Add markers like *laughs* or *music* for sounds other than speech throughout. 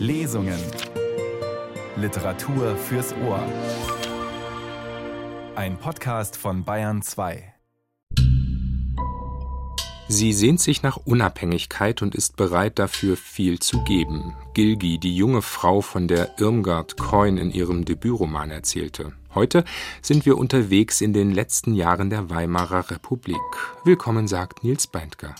Lesungen. Literatur fürs Ohr. Ein Podcast von Bayern 2. Sie sehnt sich nach Unabhängigkeit und ist bereit dafür viel zu geben. Gilgi, die junge Frau, von der Irmgard Coin in ihrem Debütroman erzählte. Heute sind wir unterwegs in den letzten Jahren der Weimarer Republik. Willkommen, sagt Nils Beindker.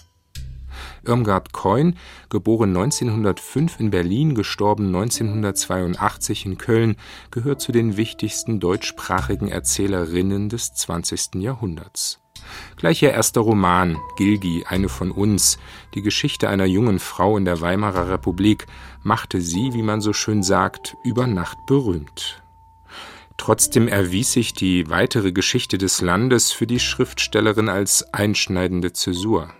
Irmgard Keun, geboren 1905 in Berlin, gestorben 1982 in Köln, gehört zu den wichtigsten deutschsprachigen Erzählerinnen des 20. Jahrhunderts. Gleich ihr erster Roman, Gilgi, eine von uns, die Geschichte einer jungen Frau in der Weimarer Republik, machte sie, wie man so schön sagt, über Nacht berühmt. Trotzdem erwies sich die weitere Geschichte des Landes für die Schriftstellerin als einschneidende Zäsur.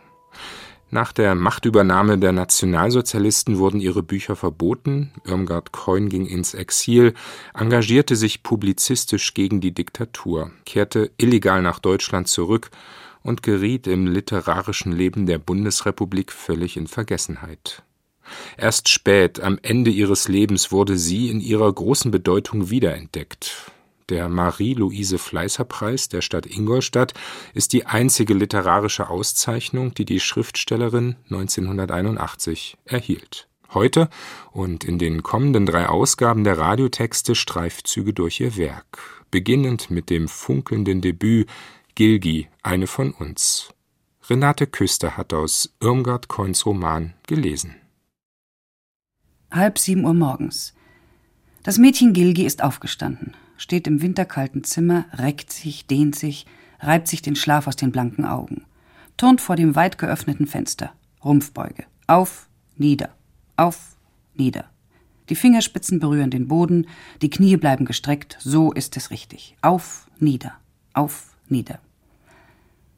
Nach der Machtübernahme der Nationalsozialisten wurden ihre Bücher verboten, Irmgard Keun ging ins Exil, engagierte sich publizistisch gegen die Diktatur, kehrte illegal nach Deutschland zurück und geriet im literarischen Leben der Bundesrepublik völlig in Vergessenheit. Erst spät, am Ende ihres Lebens, wurde sie in ihrer großen Bedeutung wiederentdeckt. Der Marie-Louise-Fleißer-Preis der Stadt Ingolstadt ist die einzige literarische Auszeichnung, die die Schriftstellerin 1981 erhielt. Heute und in den kommenden drei Ausgaben der Radiotexte Streifzüge durch ihr Werk, beginnend mit dem funkelnden Debüt Gilgi, eine von uns. Renate Küster hat aus Irmgard Coins Roman gelesen. Halb sieben Uhr morgens. Das Mädchen Gilgi ist aufgestanden steht im winterkalten Zimmer, reckt sich, dehnt sich, reibt sich den Schlaf aus den blanken Augen, turnt vor dem weit geöffneten Fenster, Rumpfbeuge, auf, nieder, auf, nieder. Die Fingerspitzen berühren den Boden, die Knie bleiben gestreckt, so ist es richtig. Auf, nieder, auf, nieder.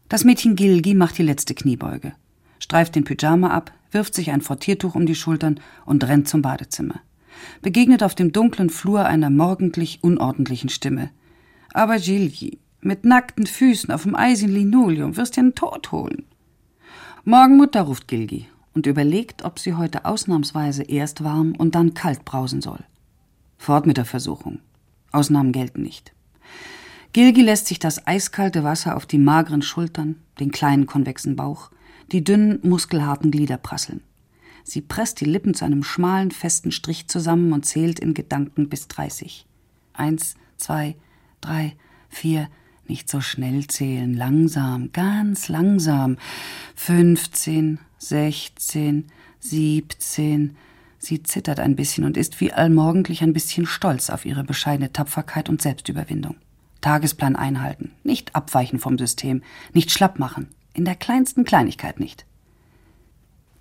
Das Mädchen Gilgi macht die letzte Kniebeuge, streift den Pyjama ab, wirft sich ein Fortiertuch um die Schultern und rennt zum Badezimmer begegnet auf dem dunklen Flur einer morgendlich unordentlichen Stimme. Aber Gilgi, mit nackten Füßen auf dem eisigen Linoleum wirst du den Tod holen. Morgen Mutter ruft Gilgi und überlegt, ob sie heute ausnahmsweise erst warm und dann kalt brausen soll. Fort mit der Versuchung. Ausnahmen gelten nicht. Gilgi lässt sich das eiskalte Wasser auf die mageren Schultern, den kleinen konvexen Bauch, die dünnen, muskelharten Glieder prasseln. Sie presst die Lippen zu einem schmalen, festen Strich zusammen und zählt in Gedanken bis dreißig. Eins, zwei, drei, vier, nicht so schnell zählen, langsam, ganz langsam. Fünfzehn, sechzehn, siebzehn. Sie zittert ein bisschen und ist wie allmorgendlich ein bisschen stolz auf ihre bescheidene Tapferkeit und Selbstüberwindung. Tagesplan einhalten, nicht abweichen vom System, nicht schlapp machen, in der kleinsten Kleinigkeit nicht.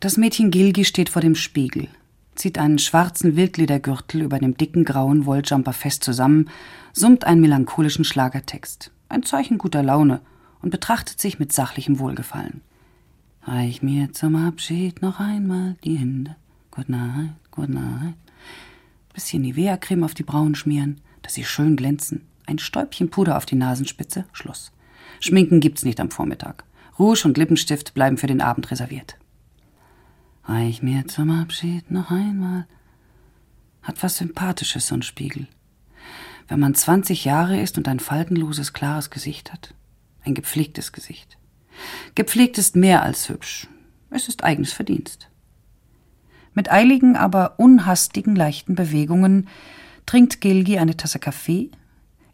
Das Mädchen Gilgi steht vor dem Spiegel, zieht einen schwarzen Wildledergürtel über dem dicken grauen Wolljumper fest zusammen, summt einen melancholischen Schlagertext, ein Zeichen guter Laune, und betrachtet sich mit sachlichem Wohlgefallen. Reich mir zum Abschied noch einmal die Hände. Good night, good night. Bisschen Nivea-Creme auf die Brauen schmieren, dass sie schön glänzen. Ein Stäubchen Puder auf die Nasenspitze, Schluss. Schminken gibt's nicht am Vormittag. Rouge und Lippenstift bleiben für den Abend reserviert. Reich mir zum Abschied noch einmal. Hat was Sympathisches, so ein Spiegel. Wenn man 20 Jahre ist und ein faltenloses, klares Gesicht hat. Ein gepflegtes Gesicht. Gepflegt ist mehr als hübsch. Es ist eigenes Verdienst. Mit eiligen, aber unhastigen, leichten Bewegungen trinkt Gilgi eine Tasse Kaffee,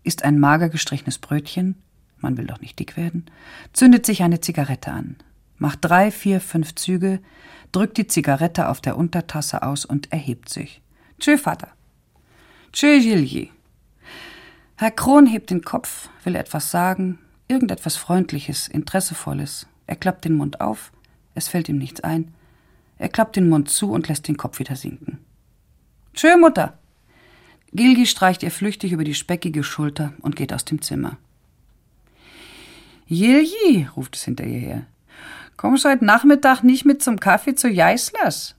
isst ein mager gestrichenes Brötchen, man will doch nicht dick werden, zündet sich eine Zigarette an, macht drei, vier, fünf Züge, drückt die Zigarette auf der Untertasse aus und erhebt sich. Tschö, Vater. Tschö, Gilji. Herr Kron hebt den Kopf, will etwas sagen, irgendetwas Freundliches, Interessevolles. Er klappt den Mund auf, es fällt ihm nichts ein. Er klappt den Mund zu und lässt den Kopf wieder sinken. Tschö, Mutter. Gilgi streicht ihr flüchtig über die speckige Schulter und geht aus dem Zimmer. Jilji, ruft es hinter ihr her. Kommst heute Nachmittag nicht mit zum Kaffee zu Jeislers?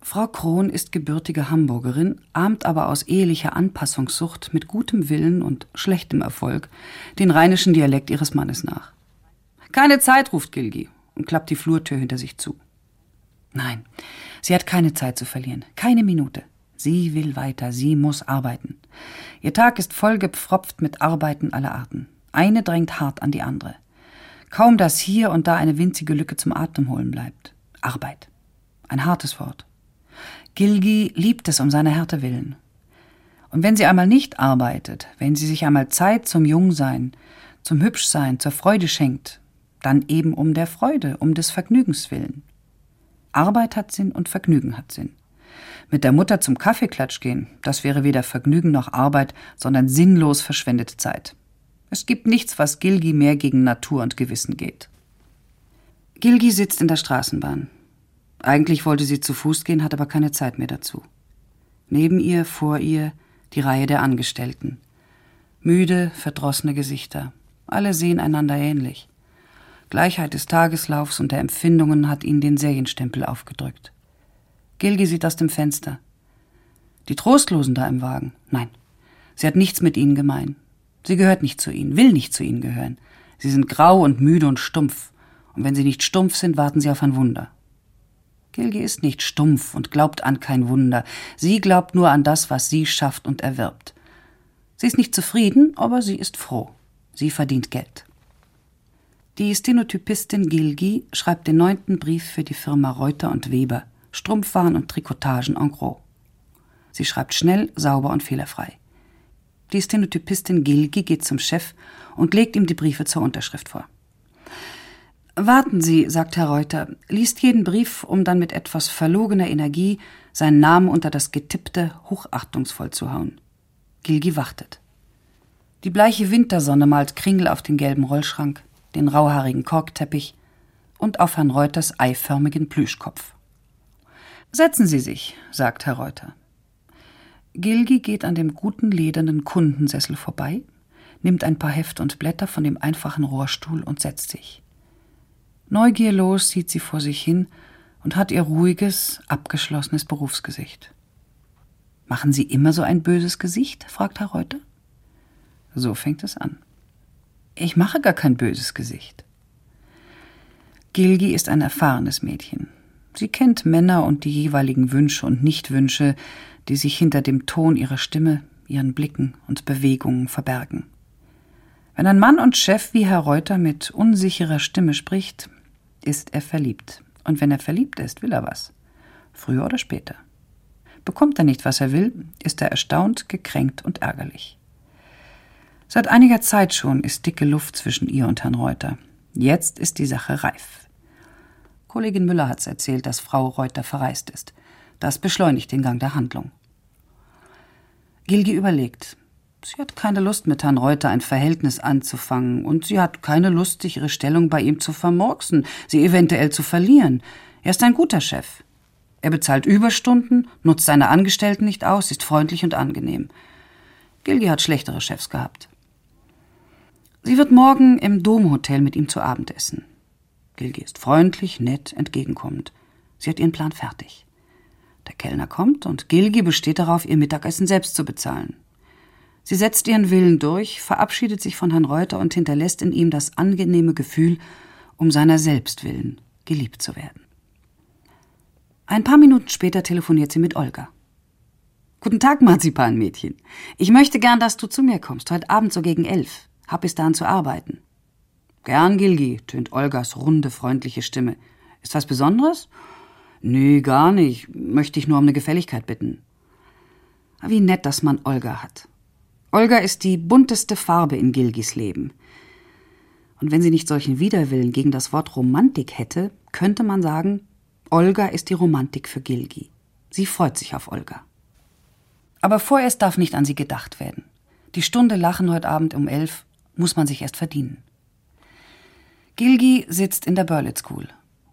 Frau Krohn ist gebürtige Hamburgerin, ahmt aber aus ehelicher Anpassungssucht mit gutem Willen und schlechtem Erfolg den rheinischen Dialekt ihres Mannes nach. Keine Zeit, ruft Gilgi und klappt die Flurtür hinter sich zu. Nein, sie hat keine Zeit zu verlieren, keine Minute. Sie will weiter, sie muss arbeiten. Ihr Tag ist vollgepfropft mit Arbeiten aller Arten. Eine drängt hart an die andere. Kaum dass hier und da eine winzige Lücke zum Atemholen bleibt. Arbeit. Ein hartes Wort. Gilgi liebt es um seine Härte willen. Und wenn sie einmal nicht arbeitet, wenn sie sich einmal Zeit zum Jungsein, zum Hübschsein, zur Freude schenkt, dann eben um der Freude, um des Vergnügens willen. Arbeit hat Sinn und Vergnügen hat Sinn. Mit der Mutter zum Kaffeeklatsch gehen, das wäre weder Vergnügen noch Arbeit, sondern sinnlos verschwendete Zeit. Es gibt nichts, was Gilgi mehr gegen Natur und Gewissen geht. Gilgi sitzt in der Straßenbahn. Eigentlich wollte sie zu Fuß gehen, hat aber keine Zeit mehr dazu. Neben ihr, vor ihr, die Reihe der Angestellten. Müde, verdrossene Gesichter. Alle sehen einander ähnlich. Gleichheit des Tageslaufs und der Empfindungen hat ihnen den Serienstempel aufgedrückt. Gilgi sieht aus dem Fenster. Die Trostlosen da im Wagen. Nein, sie hat nichts mit ihnen gemein. Sie gehört nicht zu ihnen, will nicht zu ihnen gehören. Sie sind grau und müde und stumpf. Und wenn sie nicht stumpf sind, warten sie auf ein Wunder. Gilgi ist nicht stumpf und glaubt an kein Wunder. Sie glaubt nur an das, was sie schafft und erwirbt. Sie ist nicht zufrieden, aber sie ist froh. Sie verdient Geld. Die Stenotypistin Gilgi schreibt den neunten Brief für die Firma Reuter und Weber. Strumpfwaren und Trikotagen en gros. Sie schreibt schnell, sauber und fehlerfrei. Die Stenotypistin Gilgi geht zum Chef und legt ihm die Briefe zur Unterschrift vor. Warten Sie, sagt Herr Reuter, liest jeden Brief, um dann mit etwas verlogener Energie seinen Namen unter das Getippte hochachtungsvoll zu hauen. Gilgi wartet. Die bleiche Wintersonne malt Kringel auf den gelben Rollschrank, den rauhaarigen Korkteppich und auf Herrn Reuters eiförmigen Plüschkopf. Setzen Sie sich, sagt Herr Reuter. Gilgi geht an dem guten ledernen Kundensessel vorbei, nimmt ein paar Heft und Blätter von dem einfachen Rohrstuhl und setzt sich. Neugierlos sieht sie vor sich hin und hat ihr ruhiges, abgeschlossenes Berufsgesicht. Machen Sie immer so ein böses Gesicht? fragt Herr Reuter. So fängt es an. Ich mache gar kein böses Gesicht. Gilgi ist ein erfahrenes Mädchen. Sie kennt Männer und die jeweiligen Wünsche und Nichtwünsche, die sich hinter dem Ton ihrer Stimme, ihren Blicken und Bewegungen verbergen. Wenn ein Mann und Chef wie Herr Reuter mit unsicherer Stimme spricht, ist er verliebt. Und wenn er verliebt ist, will er was. Früher oder später. Bekommt er nicht, was er will, ist er erstaunt, gekränkt und ärgerlich. Seit einiger Zeit schon ist dicke Luft zwischen ihr und Herrn Reuter. Jetzt ist die Sache reif. Kollegin Müller hat's erzählt, dass Frau Reuter verreist ist. Das beschleunigt den Gang der Handlung. Gilgi überlegt. Sie hat keine Lust, mit Herrn Reuter ein Verhältnis anzufangen, und sie hat keine Lust, sich ihre Stellung bei ihm zu vermurksen, sie eventuell zu verlieren. Er ist ein guter Chef. Er bezahlt Überstunden, nutzt seine Angestellten nicht aus, ist freundlich und angenehm. Gilgi hat schlechtere Chefs gehabt. Sie wird morgen im Domhotel mit ihm zu Abend essen. Gilgi ist freundlich, nett, entgegenkommend. Sie hat ihren Plan fertig. Der Kellner kommt und Gilgi besteht darauf, ihr Mittagessen selbst zu bezahlen. Sie setzt ihren Willen durch, verabschiedet sich von Herrn Reuter und hinterlässt in ihm das angenehme Gefühl, um seiner selbst willen geliebt zu werden. Ein paar Minuten später telefoniert sie mit Olga. Guten Tag, Marzipanmädchen. Ich möchte gern, dass du zu mir kommst, heute Abend so gegen elf. Hab bis dahin zu arbeiten. Gern, Gilgi, tönt Olgas runde, freundliche Stimme. Ist was Besonderes? Nee, gar nicht. Möchte ich nur um eine Gefälligkeit bitten. Wie nett, dass man Olga hat. Olga ist die bunteste Farbe in Gilgis Leben. Und wenn sie nicht solchen Widerwillen gegen das Wort Romantik hätte, könnte man sagen, Olga ist die Romantik für Gilgi. Sie freut sich auf Olga. Aber vorerst darf nicht an sie gedacht werden. Die Stunde Lachen heute Abend um elf muss man sich erst verdienen. Gilgi sitzt in der Burlitt School,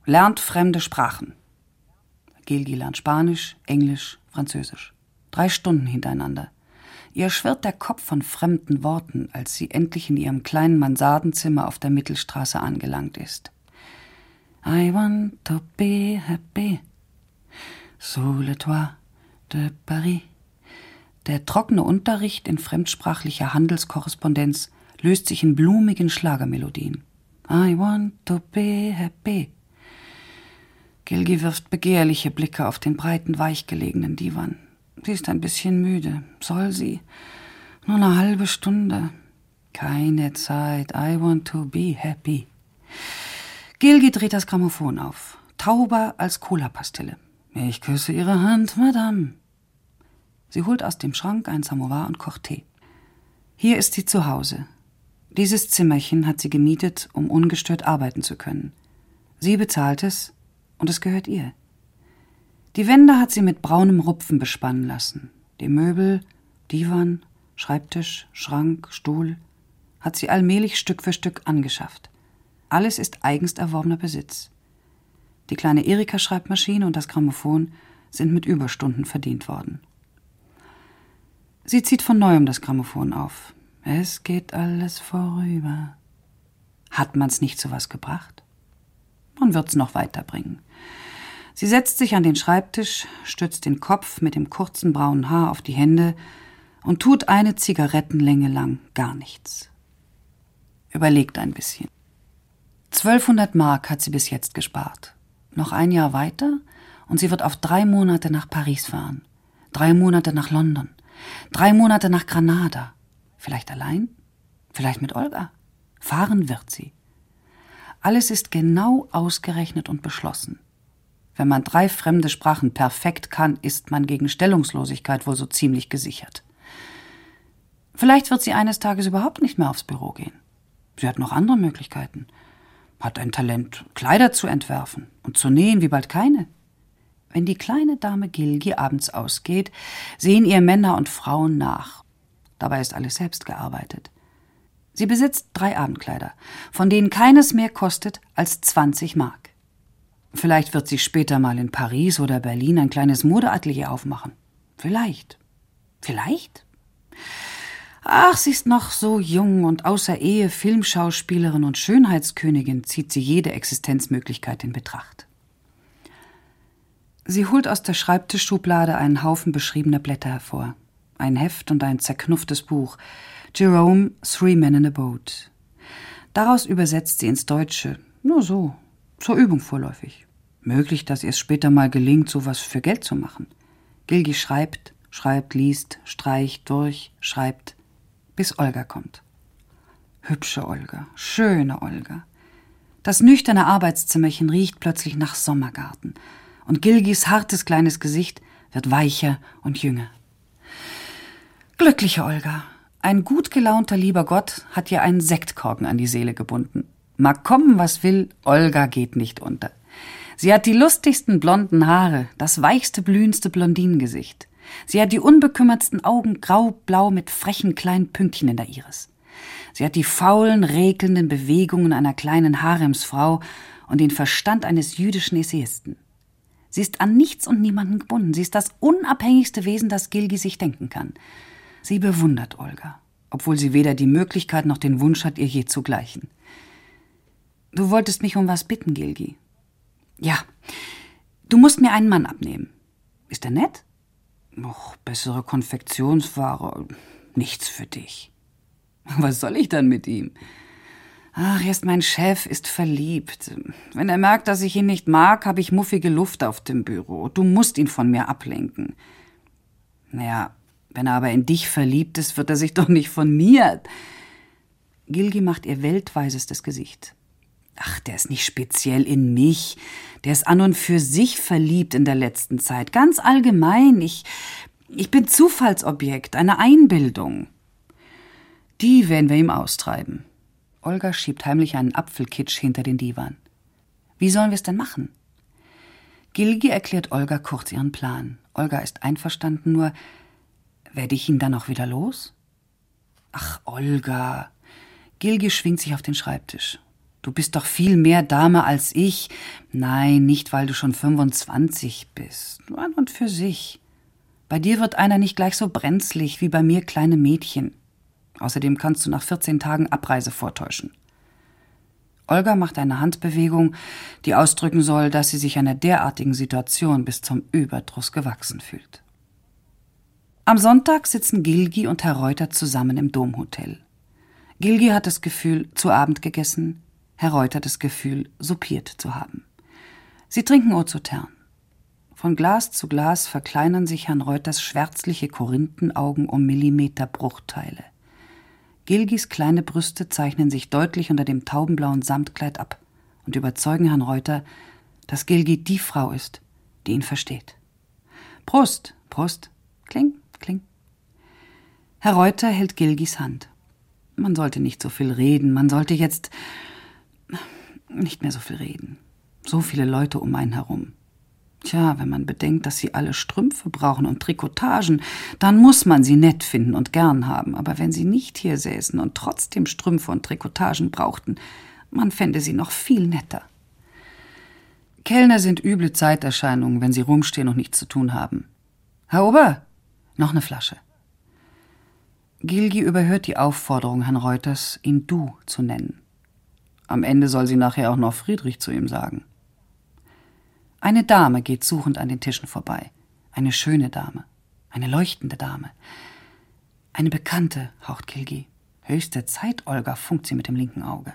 lernt fremde Sprachen. Gilgi lernt Spanisch, Englisch, Französisch. Drei Stunden hintereinander. Ihr schwirrt der Kopf von fremden Worten, als sie endlich in ihrem kleinen Mansardenzimmer auf der Mittelstraße angelangt ist. I want to be happy. Sous le toit de Paris. Der trockene Unterricht in fremdsprachlicher Handelskorrespondenz löst sich in blumigen Schlagermelodien. I want to be happy. Gilgi wirft begehrliche Blicke auf den breiten, weichgelegenen Divan. Sie ist ein bisschen müde. Soll sie? Nur eine halbe Stunde. Keine Zeit. I want to be happy. Gilgi dreht das Grammophon auf. Tauber als Cola-Pastille. Ich küsse Ihre Hand, Madame. Sie holt aus dem Schrank ein Samovar und kocht Tee. Hier ist sie zu Hause. Dieses Zimmerchen hat sie gemietet, um ungestört arbeiten zu können. Sie bezahlt es und es gehört ihr. Die Wände hat sie mit braunem Rupfen bespannen lassen. Die Möbel, Divan, Schreibtisch, Schrank, Stuhl hat sie allmählich Stück für Stück angeschafft. Alles ist eigens erworbener Besitz. Die kleine Erika-Schreibmaschine und das Grammophon sind mit Überstunden verdient worden. Sie zieht von neuem das Grammophon auf. Es geht alles vorüber. Hat man's nicht zu was gebracht? Man wird's noch weiterbringen. Sie setzt sich an den Schreibtisch, stützt den Kopf mit dem kurzen braunen Haar auf die Hände und tut eine Zigarettenlänge lang gar nichts. Überlegt ein bisschen. 1200 Mark hat sie bis jetzt gespart. Noch ein Jahr weiter und sie wird auf drei Monate nach Paris fahren. Drei Monate nach London. Drei Monate nach Granada. Vielleicht allein? Vielleicht mit Olga? Fahren wird sie. Alles ist genau ausgerechnet und beschlossen. Wenn man drei fremde Sprachen perfekt kann, ist man gegen Stellungslosigkeit wohl so ziemlich gesichert. Vielleicht wird sie eines Tages überhaupt nicht mehr aufs Büro gehen. Sie hat noch andere Möglichkeiten. Hat ein Talent, Kleider zu entwerfen und zu nähen wie bald keine. Wenn die kleine Dame Gilgi abends ausgeht, sehen ihr Männer und Frauen nach. Dabei ist alles selbst gearbeitet. Sie besitzt drei Abendkleider, von denen keines mehr kostet als 20 Mark. Vielleicht wird sie später mal in Paris oder Berlin ein kleines Modeatelier aufmachen. Vielleicht. Vielleicht? Ach, sie ist noch so jung und außer Ehe Filmschauspielerin und Schönheitskönigin zieht sie jede Existenzmöglichkeit in Betracht. Sie holt aus der Schreibtischschublade einen Haufen beschriebener Blätter hervor. Ein Heft und ein zerknufftes Buch. Jerome, Three Men in a Boat. Daraus übersetzt sie ins Deutsche. Nur so. Zur Übung vorläufig. Möglich, dass ihr es später mal gelingt, sowas für Geld zu machen. Gilgi schreibt, schreibt, liest, streicht durch, schreibt, bis Olga kommt. Hübsche Olga, schöne Olga. Das nüchterne Arbeitszimmerchen riecht plötzlich nach Sommergarten, und Gilgis hartes kleines Gesicht wird weicher und jünger. Glückliche Olga, ein gut gelaunter lieber Gott hat ihr einen Sektkorken an die Seele gebunden. Mag kommen, was will, Olga geht nicht unter. Sie hat die lustigsten blonden Haare, das weichste, blühendste Blondinengesicht. Sie hat die unbekümmertsten Augen grau-blau mit frechen kleinen Pünktchen in der Iris. Sie hat die faulen, rekelnden Bewegungen einer kleinen Haremsfrau und den Verstand eines jüdischen Essayisten. Sie ist an nichts und niemanden gebunden. Sie ist das unabhängigste Wesen, das Gilgi sich denken kann. Sie bewundert Olga, obwohl sie weder die Möglichkeit noch den Wunsch hat, ihr je zu gleichen. Du wolltest mich um was bitten, Gilgi. Ja, du musst mir einen Mann abnehmen. Ist er nett? Noch bessere Konfektionsware. Nichts für dich. Was soll ich dann mit ihm? Ach, erst mein Chef ist verliebt. Wenn er merkt, dass ich ihn nicht mag, habe ich muffige Luft auf dem Büro. Du musst ihn von mir ablenken. Naja, wenn er aber in dich verliebt ist, wird er sich doch nicht von mir. Gilgi macht ihr weltweisestes Gesicht. Ach, der ist nicht speziell in mich. Der ist an und für sich verliebt in der letzten Zeit. Ganz allgemein. Ich, ich bin Zufallsobjekt, eine Einbildung. Die werden wir ihm austreiben. Olga schiebt heimlich einen Apfelkitsch hinter den Divan. Wie sollen wir es denn machen? Gilgi erklärt Olga kurz ihren Plan. Olga ist einverstanden, nur werde ich ihn dann auch wieder los? Ach, Olga. Gilgi schwingt sich auf den Schreibtisch. Du bist doch viel mehr Dame als ich. Nein, nicht weil du schon 25 bist. An und für sich. Bei dir wird einer nicht gleich so brenzlig wie bei mir kleine Mädchen. Außerdem kannst du nach 14 Tagen Abreise vortäuschen. Olga macht eine Handbewegung, die ausdrücken soll, dass sie sich einer derartigen Situation bis zum Überdruss gewachsen fühlt. Am Sonntag sitzen Gilgi und Herr Reuter zusammen im Domhotel. Gilgi hat das Gefühl, zu Abend gegessen, Herr Reuter das Gefühl, soupiert zu haben. Sie trinken Ozotern. Von Glas zu Glas verkleinern sich Herrn Reuters schwärzliche Korinthenaugen um Millimeterbruchteile. Gilgis kleine Brüste zeichnen sich deutlich unter dem taubenblauen Samtkleid ab und überzeugen Herrn Reuter, dass Gilgi die Frau ist, die ihn versteht. Prost, Prost, kling, kling. Herr Reuter hält Gilgis Hand. Man sollte nicht so viel reden, man sollte jetzt nicht mehr so viel reden. So viele Leute um einen herum. Tja, wenn man bedenkt, dass sie alle Strümpfe brauchen und Trikotagen, dann muss man sie nett finden und gern haben. Aber wenn sie nicht hier säßen und trotzdem Strümpfe und Trikotagen brauchten, man fände sie noch viel netter. Kellner sind üble Zeiterscheinungen, wenn sie rumstehen und nichts zu tun haben. Herr Ober, noch eine Flasche. Gilgi überhört die Aufforderung Herrn Reuters, ihn du zu nennen. Am Ende soll sie nachher auch noch Friedrich zu ihm sagen. Eine Dame geht suchend an den Tischen vorbei. Eine schöne Dame. Eine leuchtende Dame. Eine Bekannte, haucht Kilgi. Höchste Zeit, Olga, funkt sie mit dem linken Auge.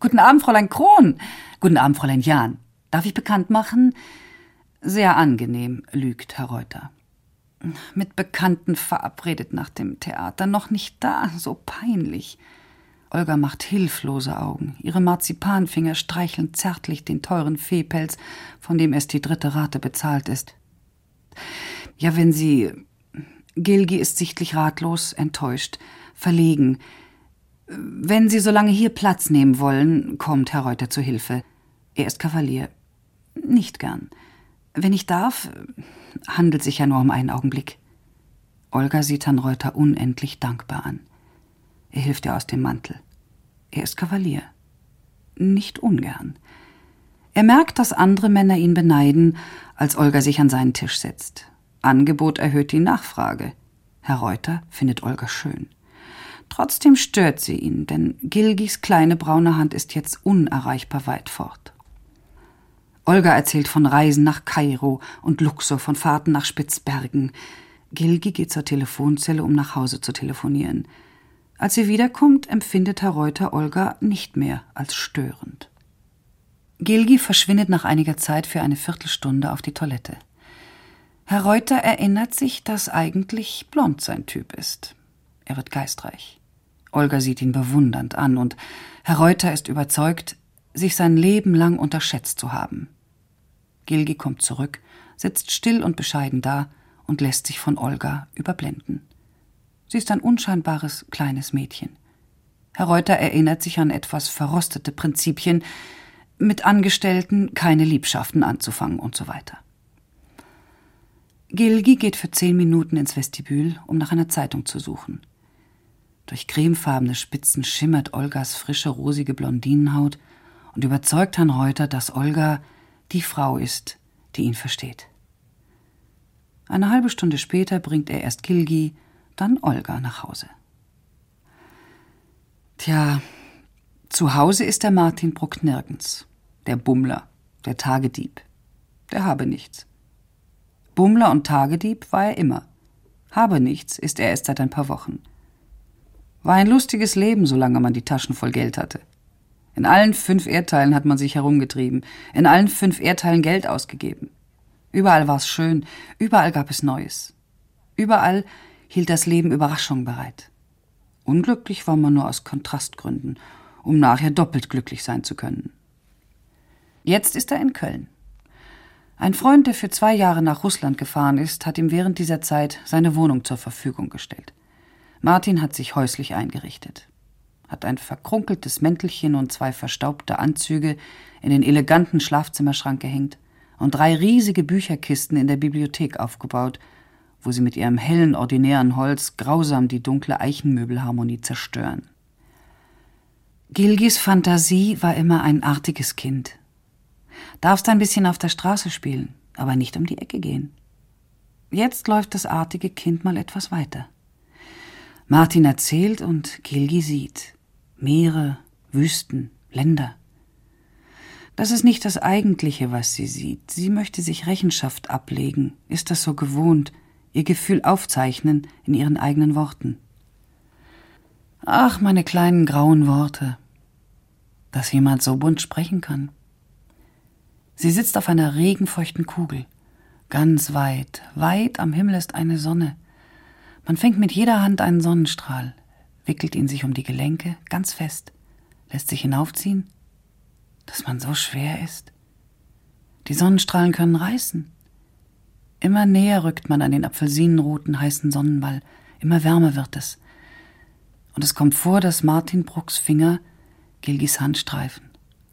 Guten Abend, Fräulein Kron. Guten Abend, Fräulein Jahn. Darf ich bekannt machen? Sehr angenehm, lügt Herr Reuter. Mit Bekannten verabredet nach dem Theater. Noch nicht da, so peinlich. Olga macht hilflose Augen. Ihre Marzipanfinger streicheln zärtlich den teuren Fehpelz, von dem erst die dritte Rate bezahlt ist. Ja, wenn Sie. Gilgi ist sichtlich ratlos, enttäuscht, verlegen. Wenn Sie so lange hier Platz nehmen wollen, kommt Herr Reuter zu Hilfe. Er ist Kavalier. Nicht gern. Wenn ich darf, handelt sich ja nur um einen Augenblick. Olga sieht Herrn Reuter unendlich dankbar an. Er hilft ihr aus dem Mantel. Er ist Kavalier. Nicht ungern. Er merkt, dass andere Männer ihn beneiden, als Olga sich an seinen Tisch setzt. Angebot erhöht die Nachfrage. Herr Reuter findet Olga schön. Trotzdem stört sie ihn, denn Gilgis kleine braune Hand ist jetzt unerreichbar weit fort. Olga erzählt von Reisen nach Kairo und Luxor, von Fahrten nach Spitzbergen. Gilgi geht zur Telefonzelle, um nach Hause zu telefonieren. Als sie wiederkommt, empfindet Herr Reuter Olga nicht mehr als störend. Gilgi verschwindet nach einiger Zeit für eine Viertelstunde auf die Toilette. Herr Reuter erinnert sich, dass eigentlich blond sein Typ ist. Er wird geistreich. Olga sieht ihn bewundernd an und Herr Reuter ist überzeugt, sich sein Leben lang unterschätzt zu haben. Gilgi kommt zurück, sitzt still und bescheiden da und lässt sich von Olga überblenden. Sie ist ein unscheinbares kleines Mädchen. Herr Reuter erinnert sich an etwas verrostete Prinzipien, mit Angestellten keine Liebschaften anzufangen und so weiter. Gilgi geht für zehn Minuten ins Vestibül, um nach einer Zeitung zu suchen. Durch cremefarbene Spitzen schimmert Olgas frische, rosige Blondinenhaut und überzeugt Herrn Reuter, dass Olga die Frau ist, die ihn versteht. Eine halbe Stunde später bringt er erst Gilgi dann Olga nach Hause. Tja, zu Hause ist der Martin Bruck nirgends. Der Bummler, der Tagedieb. Der habe nichts. Bummler und Tagedieb war er immer. Habe nichts ist er erst seit ein paar Wochen. War ein lustiges Leben, solange man die Taschen voll Geld hatte. In allen fünf Erdteilen hat man sich herumgetrieben, in allen fünf Erdteilen Geld ausgegeben. Überall war es schön, überall gab es Neues. Überall hielt das Leben Überraschungen bereit. Unglücklich war man nur aus Kontrastgründen, um nachher doppelt glücklich sein zu können. Jetzt ist er in Köln. Ein Freund, der für zwei Jahre nach Russland gefahren ist, hat ihm während dieser Zeit seine Wohnung zur Verfügung gestellt. Martin hat sich häuslich eingerichtet, hat ein verkrunkeltes Mäntelchen und zwei verstaubte Anzüge in den eleganten Schlafzimmerschrank gehängt und drei riesige Bücherkisten in der Bibliothek aufgebaut, wo sie mit ihrem hellen, ordinären Holz grausam die dunkle Eichenmöbelharmonie zerstören. Gilgis Fantasie war immer ein artiges Kind. Darfst ein bisschen auf der Straße spielen, aber nicht um die Ecke gehen. Jetzt läuft das artige Kind mal etwas weiter. Martin erzählt und Gilgi sieht. Meere, Wüsten, Länder. Das ist nicht das Eigentliche, was sie sieht. Sie möchte sich Rechenschaft ablegen, ist das so gewohnt, ihr Gefühl aufzeichnen in ihren eigenen Worten. Ach, meine kleinen grauen Worte, dass jemand so bunt sprechen kann. Sie sitzt auf einer regenfeuchten Kugel. Ganz weit, weit am Himmel ist eine Sonne. Man fängt mit jeder Hand einen Sonnenstrahl, wickelt ihn sich um die Gelenke, ganz fest, lässt sich hinaufziehen, dass man so schwer ist. Die Sonnenstrahlen können reißen. Immer näher rückt man an den apfelsinenroten heißen Sonnenball, immer wärmer wird es. Und es kommt vor, dass Martin Brucks Finger Gilgis Hand streifen,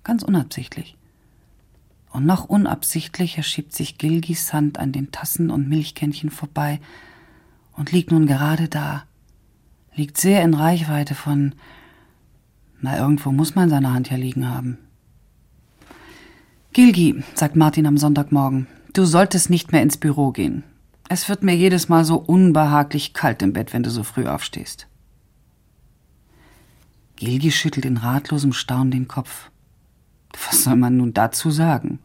ganz unabsichtlich. Und noch unabsichtlicher schiebt sich Gilgis Hand an den Tassen und Milchkännchen vorbei und liegt nun gerade da. Liegt sehr in Reichweite von. Na, irgendwo muss man seine Hand ja liegen haben. Gilgi, sagt Martin am Sonntagmorgen, du solltest nicht mehr ins Büro gehen. Es wird mir jedes Mal so unbehaglich kalt im Bett, wenn du so früh aufstehst. Gilgi schüttelt in ratlosem Staunen den Kopf. Was soll man nun dazu sagen?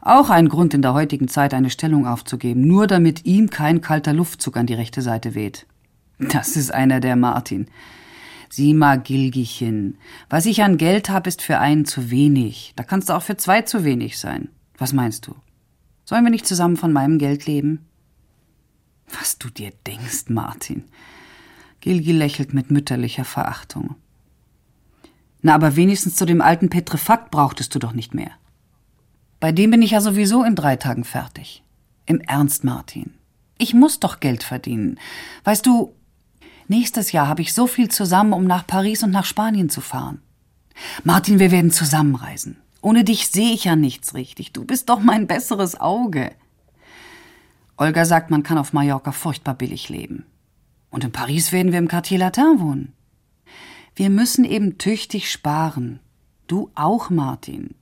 Auch ein Grund in der heutigen Zeit, eine Stellung aufzugeben, nur damit ihm kein kalter Luftzug an die rechte Seite weht. Das ist einer der Martin. Sieh mal, Gilgichen, was ich an Geld habe, ist für einen zu wenig. Da kannst du auch für zwei zu wenig sein. Was meinst du? Sollen wir nicht zusammen von meinem Geld leben? Was du dir denkst, Martin. Gilgi lächelt mit mütterlicher Verachtung. Na, aber wenigstens zu dem alten Petrefakt brauchtest du doch nicht mehr. Bei dem bin ich ja sowieso in drei Tagen fertig. Im Ernst, Martin. Ich muss doch Geld verdienen. Weißt du, nächstes Jahr habe ich so viel zusammen, um nach Paris und nach Spanien zu fahren. Martin, wir werden zusammenreisen. Ohne dich sehe ich ja nichts richtig. Du bist doch mein besseres Auge. Olga sagt, man kann auf Mallorca furchtbar billig leben. Und in Paris werden wir im Quartier Latin wohnen. Wir müssen eben tüchtig sparen. Du auch, Martin.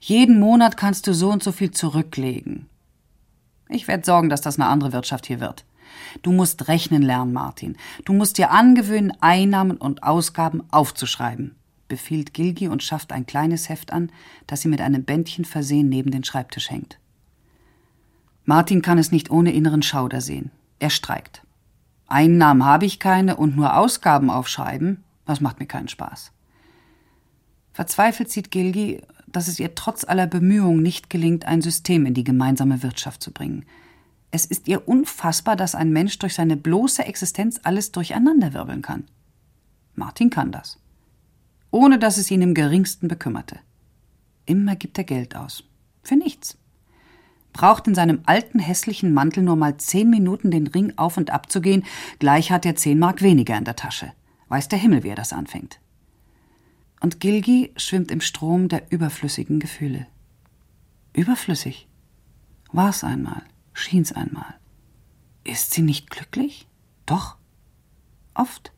Jeden Monat kannst du so und so viel zurücklegen. Ich werde sorgen, dass das eine andere Wirtschaft hier wird. Du musst rechnen lernen, Martin. Du musst dir angewöhnen, Einnahmen und Ausgaben aufzuschreiben, befiehlt Gilgi und schafft ein kleines Heft an, das sie mit einem Bändchen versehen neben den Schreibtisch hängt. Martin kann es nicht ohne inneren Schauder sehen. Er streikt. Einnahmen habe ich keine und nur Ausgaben aufschreiben, das macht mir keinen Spaß. Verzweifelt sieht Gilgi dass es ihr trotz aller Bemühungen nicht gelingt, ein System in die gemeinsame Wirtschaft zu bringen. Es ist ihr unfassbar, dass ein Mensch durch seine bloße Existenz alles durcheinanderwirbeln kann. Martin kann das. Ohne dass es ihn im geringsten bekümmerte. Immer gibt er Geld aus. Für nichts. Braucht in seinem alten hässlichen Mantel nur mal zehn Minuten den Ring auf und ab zu gehen, gleich hat er zehn Mark weniger in der Tasche. Weiß der Himmel, wie er das anfängt und Gilgi schwimmt im Strom der überflüssigen Gefühle. Überflüssig? War's einmal, schien's einmal. Ist sie nicht glücklich? Doch. Oft.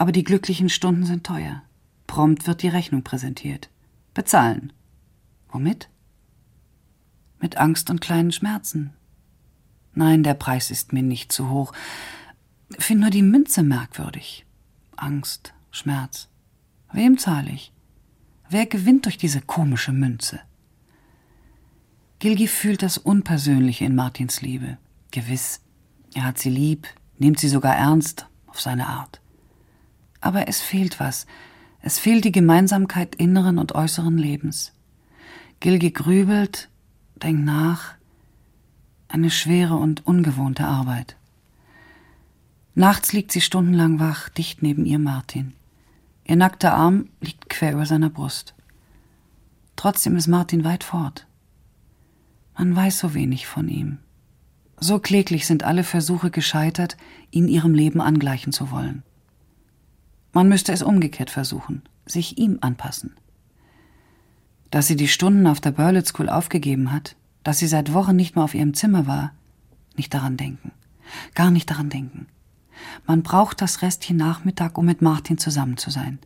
Aber die glücklichen Stunden sind teuer. Prompt wird die Rechnung präsentiert. Bezahlen. Womit? Mit Angst und kleinen Schmerzen. Nein, der Preis ist mir nicht zu hoch. Find nur die Münze merkwürdig. Angst, Schmerz. Wem zahle ich? Wer gewinnt durch diese komische Münze? Gilgi fühlt das Unpersönliche in Martins Liebe. Gewiss, er hat sie lieb, nimmt sie sogar ernst, auf seine Art. Aber es fehlt was. Es fehlt die Gemeinsamkeit inneren und äußeren Lebens. Gilgi grübelt, denkt nach. Eine schwere und ungewohnte Arbeit. Nachts liegt sie stundenlang wach, dicht neben ihr Martin. Ihr nackter Arm liegt quer über seiner Brust. Trotzdem ist Martin weit fort. Man weiß so wenig von ihm. So kläglich sind alle Versuche gescheitert, ihn ihrem Leben angleichen zu wollen. Man müsste es umgekehrt versuchen, sich ihm anpassen. Dass sie die Stunden auf der Burlet School aufgegeben hat, dass sie seit Wochen nicht mehr auf ihrem Zimmer war, nicht daran denken. Gar nicht daran denken. Man braucht das Restchen Nachmittag, um mit Martin zusammen zu sein.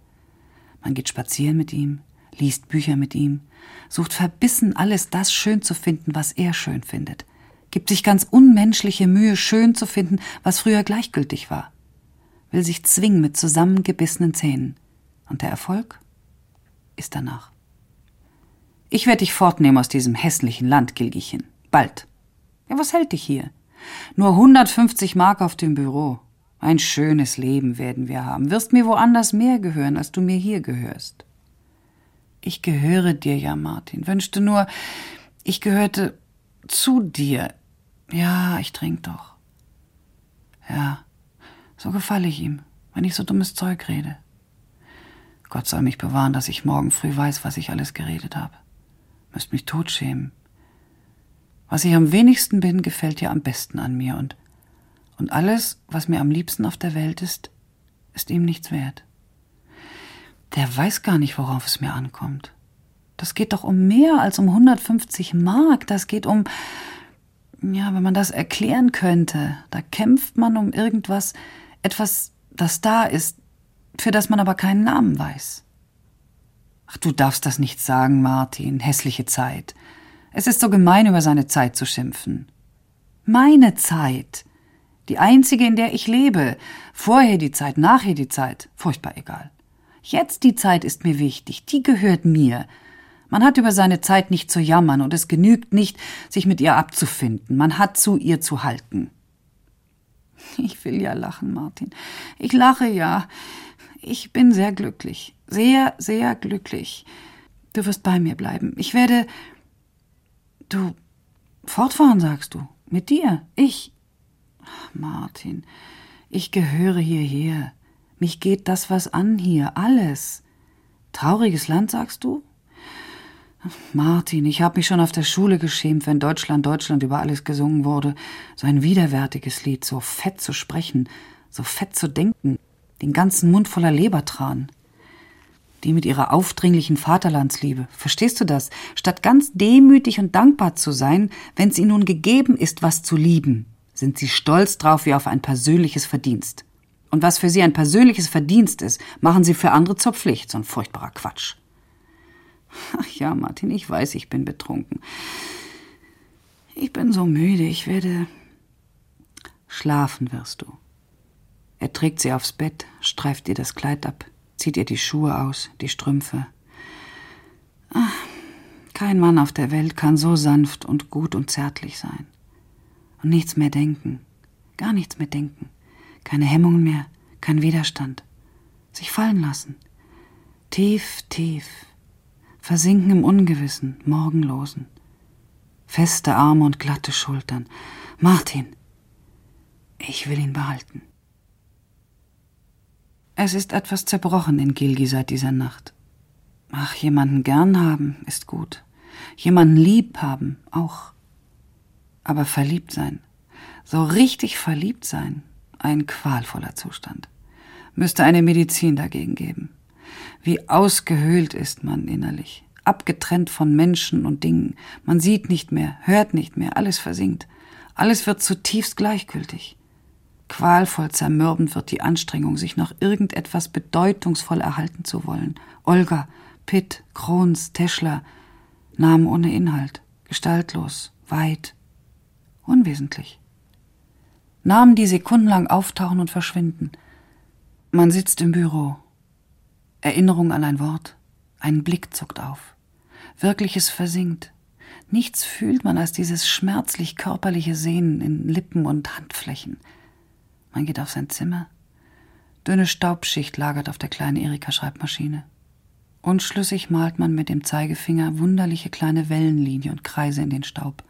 Man geht spazieren mit ihm, liest Bücher mit ihm, sucht verbissen alles das schön zu finden, was er schön findet, gibt sich ganz unmenschliche Mühe, schön zu finden, was früher gleichgültig war, will sich zwingen mit zusammengebissenen Zähnen. Und der Erfolg ist danach. Ich werde dich fortnehmen aus diesem hässlichen Land, Gilgichen. Bald. Ja, was hält dich hier? Nur 150 Mark auf dem Büro. Ein schönes Leben werden wir haben. Wirst mir woanders mehr gehören, als du mir hier gehörst. Ich gehöre dir ja, Martin. Wünschte nur, ich gehörte zu dir. Ja, ich trink doch. Ja, so gefalle ich ihm, wenn ich so dummes Zeug rede. Gott soll mich bewahren, dass ich morgen früh weiß, was ich alles geredet habe. Müsst mich totschämen. Was ich am wenigsten bin, gefällt dir am besten an mir und, und alles, was mir am liebsten auf der Welt ist, ist ihm nichts wert. Der weiß gar nicht, worauf es mir ankommt. Das geht doch um mehr als um 150 Mark. Das geht um, ja, wenn man das erklären könnte. Da kämpft man um irgendwas, etwas, das da ist, für das man aber keinen Namen weiß. Ach, du darfst das nicht sagen, Martin. Hässliche Zeit. Es ist so gemein, über seine Zeit zu schimpfen. Meine Zeit. Die einzige, in der ich lebe. Vorher die Zeit, nachher die Zeit. Furchtbar egal. Jetzt die Zeit ist mir wichtig. Die gehört mir. Man hat über seine Zeit nicht zu jammern und es genügt nicht, sich mit ihr abzufinden. Man hat zu ihr zu halten. *laughs* Ich will ja lachen, Martin. Ich lache ja. Ich bin sehr glücklich. Sehr, sehr glücklich. Du wirst bei mir bleiben. Ich werde Du fortfahren, sagst du. Mit dir. Ich. Ach, Martin, ich gehöre hierher. Mich geht das was an hier. Alles. Trauriges Land, sagst du? Martin, ich habe mich schon auf der Schule geschämt, wenn Deutschland, Deutschland über alles gesungen wurde. So ein widerwärtiges Lied, so fett zu sprechen, so fett zu denken, den ganzen Mund voller Lebertran die mit ihrer aufdringlichen Vaterlandsliebe. Verstehst du das? Statt ganz demütig und dankbar zu sein, wenn es ihnen nun gegeben ist, was zu lieben, sind sie stolz drauf wie auf ein persönliches Verdienst. Und was für sie ein persönliches Verdienst ist, machen sie für andere zur Pflicht. So ein furchtbarer Quatsch. Ach ja, Martin, ich weiß, ich bin betrunken. Ich bin so müde, ich werde. Schlafen wirst du. Er trägt sie aufs Bett, streift ihr das Kleid ab zieht ihr die Schuhe aus, die Strümpfe. Ach, kein Mann auf der Welt kann so sanft und gut und zärtlich sein. Und nichts mehr denken, gar nichts mehr denken, keine Hemmungen mehr, kein Widerstand. Sich fallen lassen. Tief, tief. Versinken im Ungewissen, Morgenlosen. Feste Arme und glatte Schultern. Martin, ich will ihn behalten. Es ist etwas zerbrochen in Gilgi seit dieser Nacht. Ach, jemanden gern haben ist gut. Jemanden lieb haben auch. Aber verliebt sein, so richtig verliebt sein, ein qualvoller Zustand. Müsste eine Medizin dagegen geben. Wie ausgehöhlt ist man innerlich, abgetrennt von Menschen und Dingen. Man sieht nicht mehr, hört nicht mehr, alles versinkt. Alles wird zutiefst gleichgültig. Qualvoll zermürbend wird die Anstrengung, sich noch irgendetwas bedeutungsvoll erhalten zu wollen. Olga, Pitt, Krons, Teschler, Namen ohne Inhalt, gestaltlos, weit, unwesentlich. Namen, die sekundenlang auftauchen und verschwinden. Man sitzt im Büro. Erinnerung an ein Wort, ein Blick zuckt auf. Wirkliches versinkt. Nichts fühlt man als dieses schmerzlich körperliche Sehnen in Lippen und Handflächen. Man geht auf sein Zimmer. Dünne Staubschicht lagert auf der kleinen Erika-Schreibmaschine. Unschlüssig malt man mit dem Zeigefinger wunderliche kleine Wellenlinie und Kreise in den Staub.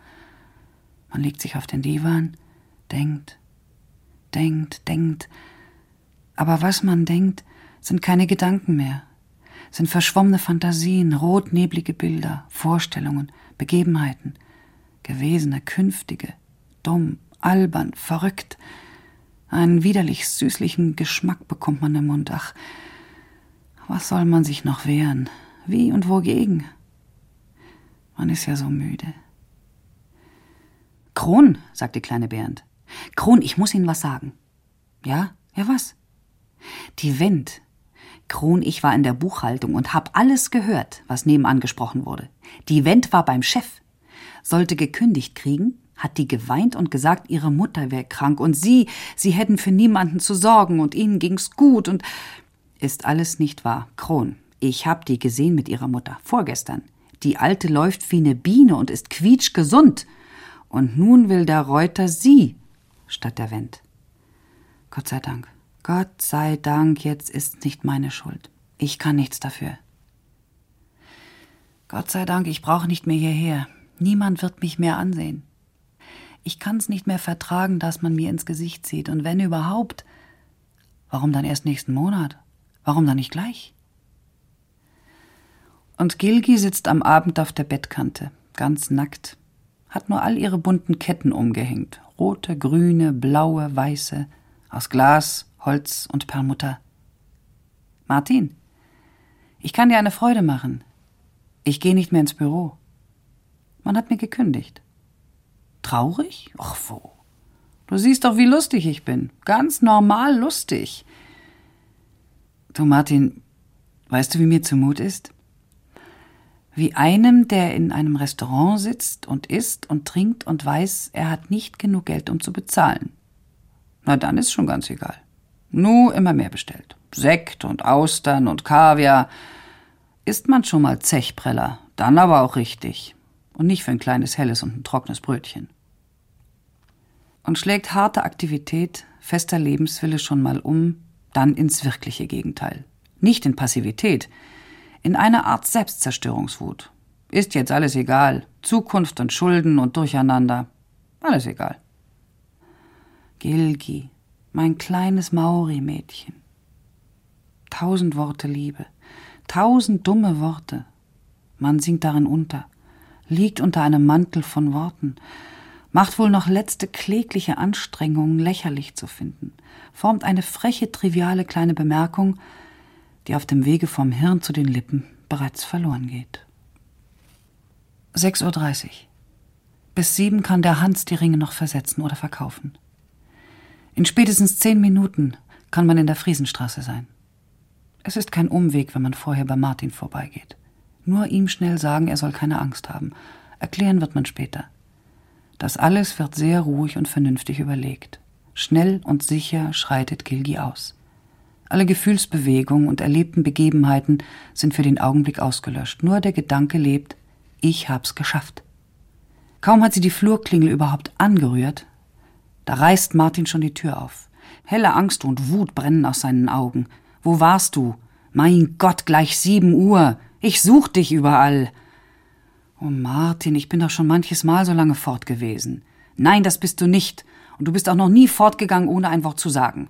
Man legt sich auf den Divan, denkt, denkt, denkt. Aber was man denkt, sind keine Gedanken mehr, sind verschwommene Fantasien, rotneblige Bilder, Vorstellungen, Begebenheiten, gewesene, künftige, dumm, albern, verrückt, einen widerlich süßlichen Geschmack bekommt man im Mund. Ach, was soll man sich noch wehren? Wie und wogegen? Man ist ja so müde. Kron, sagt die kleine Bernd. Kron, ich muss Ihnen was sagen. Ja? Ja, was? Die Wendt. Kron, ich war in der Buchhaltung und hab alles gehört, was nebenan gesprochen wurde. Die Wendt war beim Chef. Sollte gekündigt kriegen, hat die geweint und gesagt, ihre Mutter wäre krank und sie, sie hätten für niemanden zu sorgen und ihnen ging's gut und ist alles nicht wahr. Kron, ich hab die gesehen mit ihrer Mutter vorgestern. Die alte läuft wie ne Biene und ist quietschgesund. Und nun will der Reuter sie statt der Wendt. Gott sei Dank. Gott sei Dank, jetzt ist nicht meine Schuld. Ich kann nichts dafür. Gott sei Dank, ich brauche nicht mehr hierher. Niemand wird mich mehr ansehen. Ich kann's nicht mehr vertragen, dass man mir ins Gesicht sieht. Und wenn überhaupt, warum dann erst nächsten Monat? Warum dann nicht gleich? Und Gilgi sitzt am Abend auf der Bettkante, ganz nackt, hat nur all ihre bunten Ketten umgehängt. Rote, grüne, blaue, weiße, aus Glas, Holz und Perlmutter. Martin, ich kann dir eine Freude machen. Ich gehe nicht mehr ins Büro. Man hat mir gekündigt. Traurig? Ach wo. Du siehst doch, wie lustig ich bin. Ganz normal lustig. Du, Martin, weißt du, wie mir zumut ist? Wie einem, der in einem Restaurant sitzt und isst und trinkt und weiß, er hat nicht genug Geld, um zu bezahlen. Na, dann ist schon ganz egal. Nur immer mehr bestellt. Sekt und Austern und Kaviar. Isst man schon mal Zechpreller, dann aber auch richtig. Und nicht für ein kleines helles und ein trockenes Brötchen. Und schlägt harte Aktivität, fester Lebenswille schon mal um, dann ins wirkliche Gegenteil. Nicht in Passivität, in eine Art Selbstzerstörungswut. Ist jetzt alles egal. Zukunft und Schulden und Durcheinander. Alles egal. Gilgi, mein kleines Maori-Mädchen. Tausend Worte Liebe, tausend dumme Worte. Man singt darin unter, liegt unter einem Mantel von Worten, macht wohl noch letzte klägliche Anstrengungen, lächerlich zu finden, formt eine freche, triviale kleine Bemerkung, die auf dem Wege vom Hirn zu den Lippen bereits verloren geht. 6.30 Uhr. Bis sieben kann der Hans die Ringe noch versetzen oder verkaufen. In spätestens zehn Minuten kann man in der Friesenstraße sein. Es ist kein Umweg, wenn man vorher bei Martin vorbeigeht. Nur ihm schnell sagen, er soll keine Angst haben. Erklären wird man später. Das alles wird sehr ruhig und vernünftig überlegt. Schnell und sicher schreitet Gilgi aus. Alle Gefühlsbewegungen und erlebten Begebenheiten sind für den Augenblick ausgelöscht. Nur der Gedanke lebt, ich hab's geschafft. Kaum hat sie die Flurklingel überhaupt angerührt, da reißt Martin schon die Tür auf. Helle Angst und Wut brennen aus seinen Augen. Wo warst du? Mein Gott, gleich sieben Uhr. Ich such dich überall. Oh Martin, ich bin doch schon manches Mal so lange fort gewesen. Nein, das bist du nicht. Und du bist auch noch nie fortgegangen, ohne ein Wort zu sagen.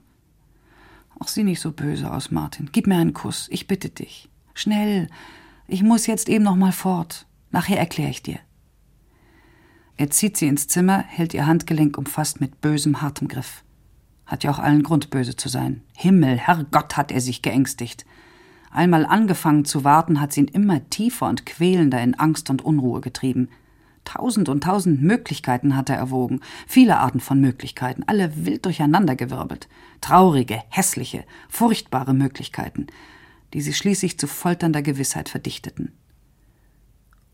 Ach, sieh nicht so böse aus, Martin. Gib mir einen Kuss. Ich bitte dich. Schnell. Ich muss jetzt eben noch mal fort. Nachher erkläre ich dir. Er zieht sie ins Zimmer, hält ihr Handgelenk umfasst mit bösem, hartem Griff. Hat ja auch allen Grund, böse zu sein. Himmel, Herrgott, hat er sich geängstigt. Einmal angefangen zu warten, hat sie ihn immer tiefer und quälender in Angst und Unruhe getrieben. Tausend und tausend Möglichkeiten hat er erwogen, viele Arten von Möglichkeiten, alle wild durcheinandergewirbelt. Traurige, hässliche, furchtbare Möglichkeiten, die sie schließlich zu folternder Gewissheit verdichteten.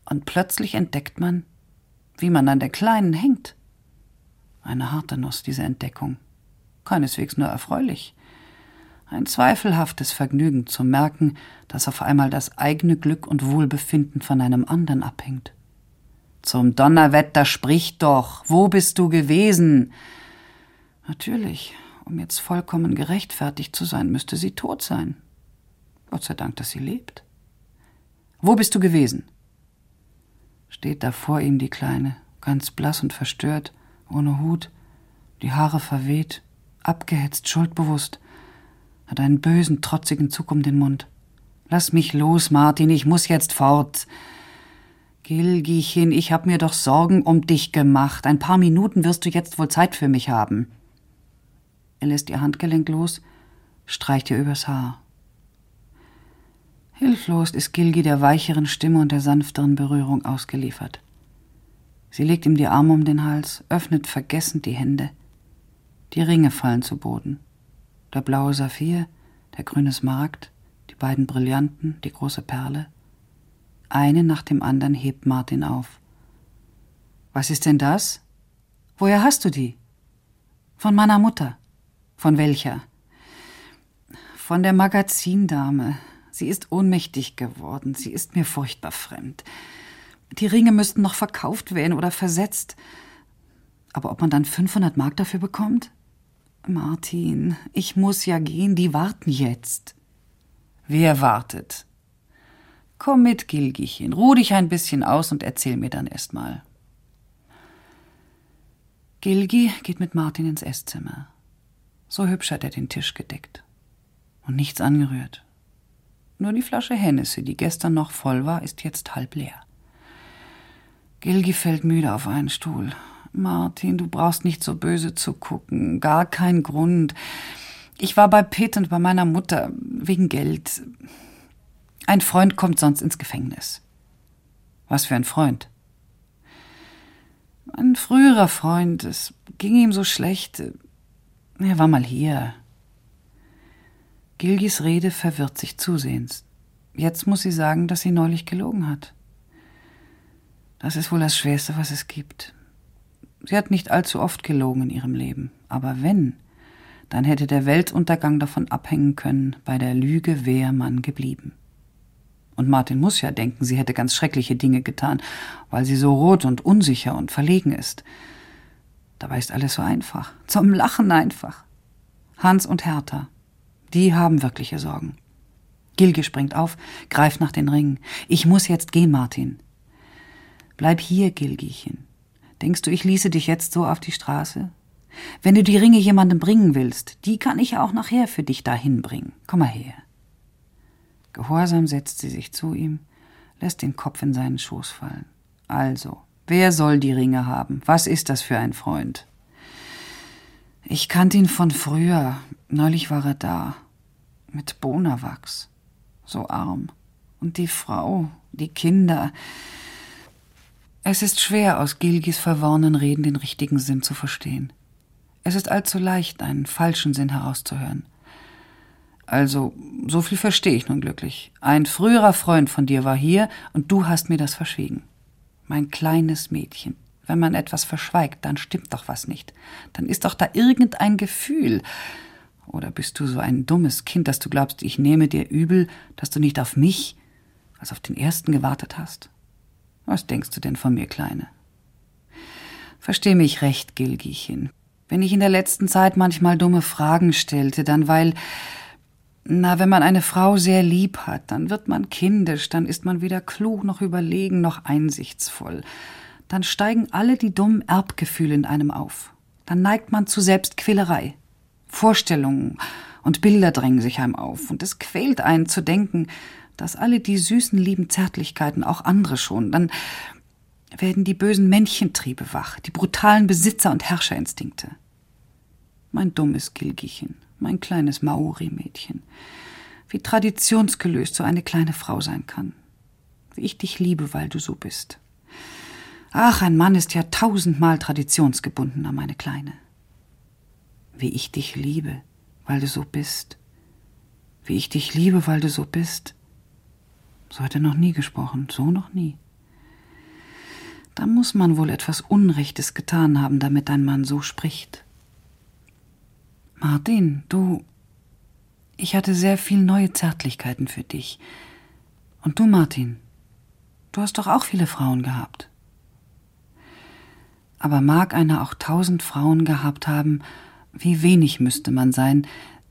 Und plötzlich entdeckt man, wie man an der Kleinen hängt. Eine harte Nuss, diese Entdeckung. Keineswegs nur erfreulich. Ein zweifelhaftes Vergnügen zu merken, dass auf einmal das eigene Glück und Wohlbefinden von einem anderen abhängt. Zum Donnerwetter sprich doch. Wo bist du gewesen? Natürlich, um jetzt vollkommen gerechtfertigt zu sein, müsste sie tot sein. Gott sei Dank, dass sie lebt. Wo bist du gewesen? Steht da vor ihm die Kleine, ganz blass und verstört, ohne Hut, die Haare verweht, abgehetzt, schuldbewusst, hat einen bösen, trotzigen Zug um den Mund. Lass mich los, Martin, ich muss jetzt fort. Gilgichen, ich hab mir doch Sorgen um dich gemacht. Ein paar Minuten wirst du jetzt wohl Zeit für mich haben. Er lässt ihr Handgelenk los, streicht ihr übers Haar. Hilflos ist Gilgi der weicheren Stimme und der sanfteren Berührung ausgeliefert. Sie legt ihm die Arme um den Hals, öffnet vergessend die Hände. Die Ringe fallen zu Boden. Der blaue Saphir, der grüne Smaragd, die beiden Brillanten, die große Perle. Eine nach dem anderen hebt Martin auf. Was ist denn das? Woher hast du die? Von meiner Mutter. Von welcher? Von der Magazindame, Sie ist ohnmächtig geworden, sie ist mir furchtbar fremd. Die Ringe müssten noch verkauft werden oder versetzt. Aber ob man dann 500 Mark dafür bekommt? Martin, ich muss ja gehen, die warten jetzt. Wer wartet? Komm mit, Gilgichen, ruh dich ein bisschen aus und erzähl mir dann erst mal. Gilgi geht mit Martin ins Esszimmer. So hübsch hat er den Tisch gedeckt. Und nichts angerührt. Nur die Flasche Hennessy, die gestern noch voll war, ist jetzt halb leer. Gilgi fällt müde auf einen Stuhl. Martin, du brauchst nicht so böse zu gucken. Gar kein Grund. Ich war bei Pitt und bei meiner Mutter wegen Geld. Ein Freund kommt sonst ins Gefängnis. Was für ein Freund? Ein früherer Freund. Es ging ihm so schlecht. Er war mal hier. Gilgis Rede verwirrt sich zusehends. Jetzt muss sie sagen, dass sie neulich gelogen hat. Das ist wohl das Schwerste, was es gibt. Sie hat nicht allzu oft gelogen in ihrem Leben, aber wenn, dann hätte der Weltuntergang davon abhängen können, bei der Lüge wäre man geblieben. Und Martin muss ja denken, sie hätte ganz schreckliche Dinge getan, weil sie so rot und unsicher und verlegen ist. Dabei ist alles so einfach, zum Lachen einfach. Hans und Hertha, die haben wirkliche Sorgen. Gilge springt auf, greift nach den Ringen. Ich muss jetzt gehen, Martin. Bleib hier, Gilgichen. Denkst du, ich ließe dich jetzt so auf die Straße? Wenn du die Ringe jemandem bringen willst, die kann ich ja auch nachher für dich dahin bringen. Komm mal her. Gehorsam setzt sie sich zu ihm, lässt den Kopf in seinen Schoß fallen. Also, wer soll die Ringe haben? Was ist das für ein Freund? Ich kannte ihn von früher. Neulich war er da. Mit Bonawachs. So arm. Und die Frau, die Kinder. Es ist schwer, aus Gilgis verworrenen Reden den richtigen Sinn zu verstehen. Es ist allzu leicht, einen falschen Sinn herauszuhören. Also, so viel verstehe ich nun glücklich. Ein früherer Freund von dir war hier und du hast mir das verschwiegen. Mein kleines Mädchen. Wenn man etwas verschweigt, dann stimmt doch was nicht. Dann ist doch da irgendein Gefühl. Oder bist du so ein dummes Kind, dass du glaubst, ich nehme dir übel, dass du nicht auf mich, als auf den ersten gewartet hast? Was denkst du denn von mir, Kleine? Versteh mich recht, Gilgichen. Wenn ich in der letzten Zeit manchmal dumme Fragen stellte, dann weil na, wenn man eine Frau sehr lieb hat, dann wird man kindisch, dann ist man weder klug noch überlegen noch einsichtsvoll. Dann steigen alle die dummen Erbgefühle in einem auf. Dann neigt man zu Selbstquälerei. Vorstellungen und Bilder drängen sich einem auf, und es quält einen zu denken, dass alle die süßen, lieben Zärtlichkeiten auch andere schon, dann werden die bösen Männchentriebe wach, die brutalen Besitzer- und Herrscherinstinkte. Mein dummes Gilgichen, mein kleines Maori-Mädchen. Wie traditionsgelöst so eine kleine Frau sein kann. Wie ich dich liebe, weil du so bist. Ach, ein Mann ist ja tausendmal traditionsgebundener, meine Kleine. Wie ich dich liebe, weil du so bist. Wie ich dich liebe, weil du so bist. So hat er noch nie gesprochen, so noch nie. Da muss man wohl etwas Unrechtes getan haben, damit ein Mann so spricht. Martin, du. Ich hatte sehr viel neue Zärtlichkeiten für dich. Und du, Martin, du hast doch auch viele Frauen gehabt. Aber mag einer auch tausend Frauen gehabt haben, wie wenig müsste man sein,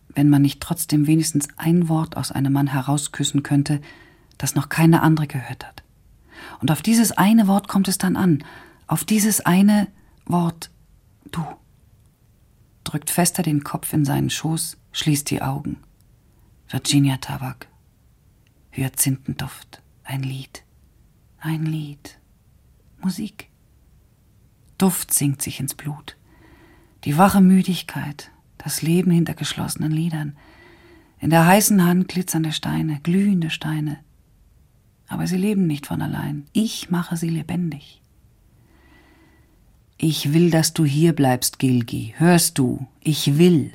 wenn man nicht trotzdem wenigstens ein Wort aus einem Mann herausküssen könnte, das noch keine andere gehört hat. Und auf dieses eine Wort kommt es dann an, auf dieses eine Wort du drückt fester den Kopf in seinen Schoß, schließt die Augen. Virginia Tabak. Hyazinthenduft. Ein Lied. Ein Lied. Musik. Duft sinkt sich ins Blut. Die wache Müdigkeit, das Leben hinter geschlossenen Lidern. In der heißen Hand glitzernde Steine, glühende Steine. Aber sie leben nicht von allein. Ich mache sie lebendig. Ich will, dass du hier bleibst, Gilgi. Hörst du? Ich will.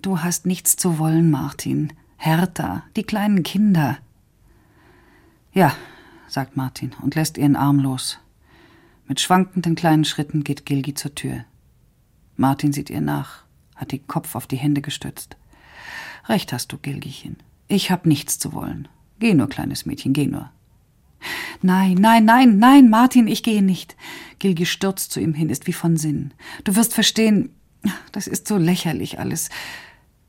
Du hast nichts zu wollen, Martin. Hertha, die kleinen Kinder. Ja, sagt Martin und lässt ihren Arm los. Mit schwankenden kleinen Schritten geht Gilgi zur Tür. Martin sieht ihr nach, hat den Kopf auf die Hände gestützt. Recht hast du, Gilgichen. Ich hab nichts zu wollen. Geh nur, kleines Mädchen, geh nur. Nein, nein, nein, nein, Martin, ich gehe nicht. Gilgi stürzt zu ihm hin, ist wie von Sinn. Du wirst verstehen, das ist so lächerlich alles.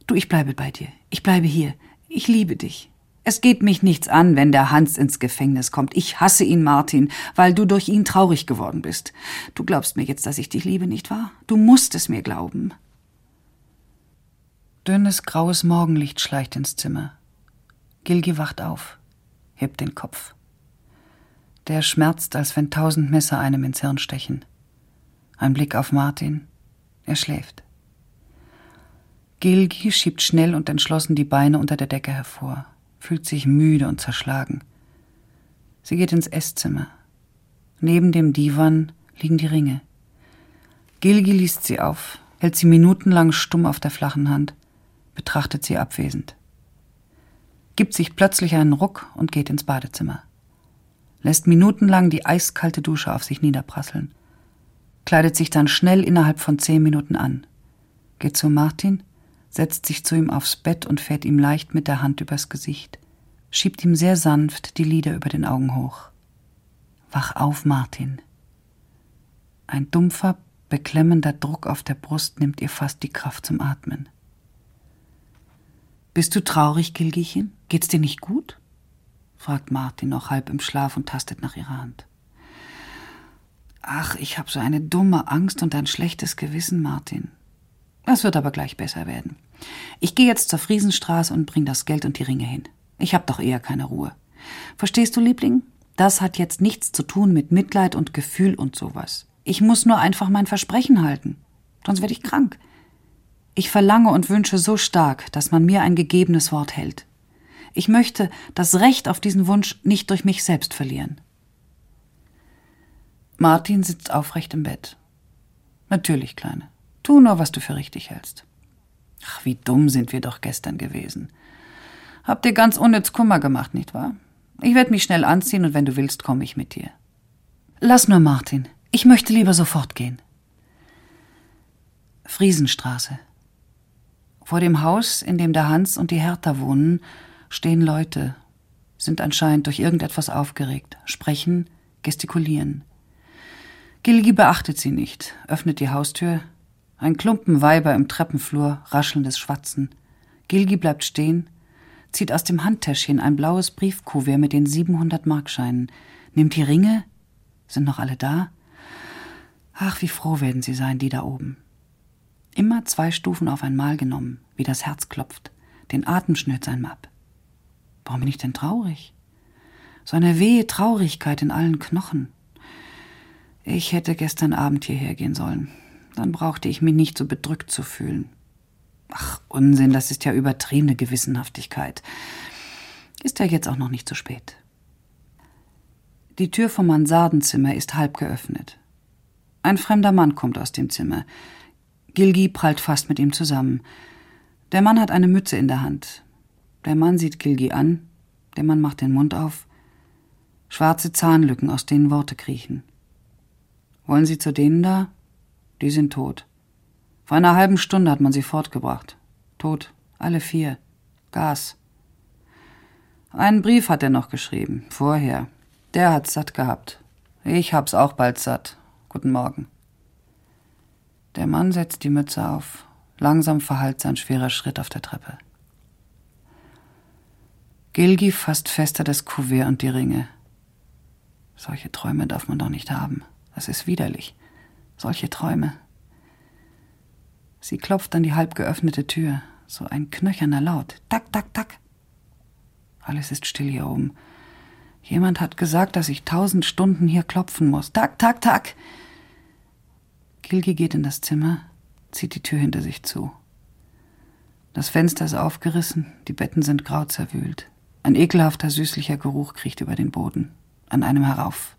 Du, ich bleibe bei dir. Ich bleibe hier. Ich liebe dich. Es geht mich nichts an, wenn der Hans ins Gefängnis kommt. Ich hasse ihn, Martin, weil du durch ihn traurig geworden bist. Du glaubst mir jetzt, dass ich dich liebe, nicht wahr? Du musst es mir glauben. Dünnes graues Morgenlicht schleicht ins Zimmer. Gilgi wacht auf, hebt den Kopf. Der schmerzt, als wenn tausend Messer einem ins Hirn stechen. Ein Blick auf Martin. Er schläft. Gilgi schiebt schnell und entschlossen die Beine unter der Decke hervor, fühlt sich müde und zerschlagen. Sie geht ins Esszimmer. Neben dem Divan liegen die Ringe. Gilgi liest sie auf, hält sie minutenlang stumm auf der flachen Hand, betrachtet sie abwesend gibt sich plötzlich einen Ruck und geht ins Badezimmer. Lässt minutenlang die eiskalte Dusche auf sich niederprasseln. Kleidet sich dann schnell innerhalb von zehn Minuten an. Geht zu Martin, setzt sich zu ihm aufs Bett und fährt ihm leicht mit der Hand übers Gesicht, schiebt ihm sehr sanft die Lider über den Augen hoch. Wach auf, Martin. Ein dumpfer, beklemmender Druck auf der Brust nimmt ihr fast die Kraft zum Atmen. Bist du traurig, Gilgichen? Geht's dir nicht gut? fragt Martin noch halb im Schlaf und tastet nach ihrer Hand. Ach, ich habe so eine dumme Angst und ein schlechtes Gewissen, Martin. Es wird aber gleich besser werden. Ich gehe jetzt zur Friesenstraße und bring das Geld und die Ringe hin. Ich hab doch eher keine Ruhe. Verstehst du, Liebling? Das hat jetzt nichts zu tun mit Mitleid und Gefühl und sowas. Ich muss nur einfach mein Versprechen halten. Sonst werde ich krank. Ich verlange und wünsche so stark, dass man mir ein gegebenes Wort hält. Ich möchte das Recht auf diesen Wunsch nicht durch mich selbst verlieren. Martin sitzt aufrecht im Bett. Natürlich, Kleine. Tu nur, was du für richtig hältst. Ach, wie dumm sind wir doch gestern gewesen. Hab dir ganz unnütz Kummer gemacht, nicht wahr? Ich werde mich schnell anziehen und wenn du willst, komme ich mit dir. Lass nur, Martin. Ich möchte lieber sofort gehen. Friesenstraße, vor dem Haus, in dem der Hans und die Hertha wohnen, stehen Leute, sind anscheinend durch irgendetwas aufgeregt, sprechen, gestikulieren. Gilgi beachtet sie nicht, öffnet die Haustür. Ein Klumpen Weiber im Treppenflur, raschelndes Schwatzen. Gilgi bleibt stehen, zieht aus dem Handtäschchen ein blaues Briefkuvert mit den 700 Markscheinen, nimmt die Ringe. Sind noch alle da? Ach, wie froh werden sie sein, die da oben. Immer zwei Stufen auf einmal genommen, wie das Herz klopft. Den Atem schnürt einem ab. Warum bin ich denn traurig? So eine wehe Traurigkeit in allen Knochen. Ich hätte gestern Abend hierher gehen sollen. Dann brauchte ich mich nicht so bedrückt zu fühlen. Ach, Unsinn, das ist ja übertriebene Gewissenhaftigkeit. Ist ja jetzt auch noch nicht zu spät. Die Tür vom Mansardenzimmer ist halb geöffnet. Ein fremder Mann kommt aus dem Zimmer. Gilgi prallt fast mit ihm zusammen. Der Mann hat eine Mütze in der Hand. Der Mann sieht Gilgi an. Der Mann macht den Mund auf. Schwarze Zahnlücken, aus denen Worte kriechen. Wollen Sie zu denen da? Die sind tot. Vor einer halben Stunde hat man sie fortgebracht. Tot. Alle vier. Gas. Einen Brief hat er noch geschrieben. Vorher. Der hat's satt gehabt. Ich hab's auch bald satt. Guten Morgen. Der Mann setzt die Mütze auf. Langsam verhallt sein schwerer Schritt auf der Treppe. Gilgi fasst fester das Kuvert und die Ringe. Solche Träume darf man doch nicht haben. Das ist widerlich. Solche Träume. Sie klopft an die halb geöffnete Tür. So ein knöcherner Laut. Tak, tak, tak. Alles ist still hier oben. Jemand hat gesagt, dass ich tausend Stunden hier klopfen muss. Tak, tak, tak. Gilgi geht in das Zimmer, zieht die Tür hinter sich zu. Das Fenster ist aufgerissen, die Betten sind grau zerwühlt. Ein ekelhafter, süßlicher Geruch kriecht über den Boden, an einem herauf.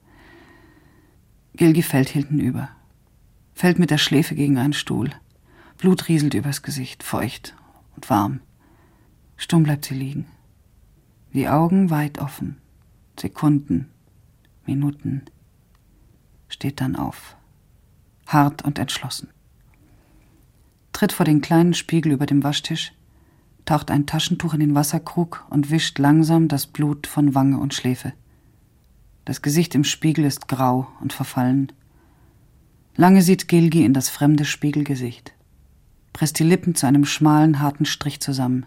Gilgi fällt hinten über, fällt mit der Schläfe gegen einen Stuhl. Blut rieselt übers Gesicht, feucht und warm. Stumm bleibt sie liegen. Die Augen weit offen. Sekunden, Minuten. Steht dann auf hart und entschlossen. Tritt vor den kleinen Spiegel über dem Waschtisch, taucht ein Taschentuch in den Wasserkrug und wischt langsam das Blut von Wange und Schläfe. Das Gesicht im Spiegel ist grau und verfallen. Lange sieht Gilgi in das fremde Spiegelgesicht, presst die Lippen zu einem schmalen, harten Strich zusammen.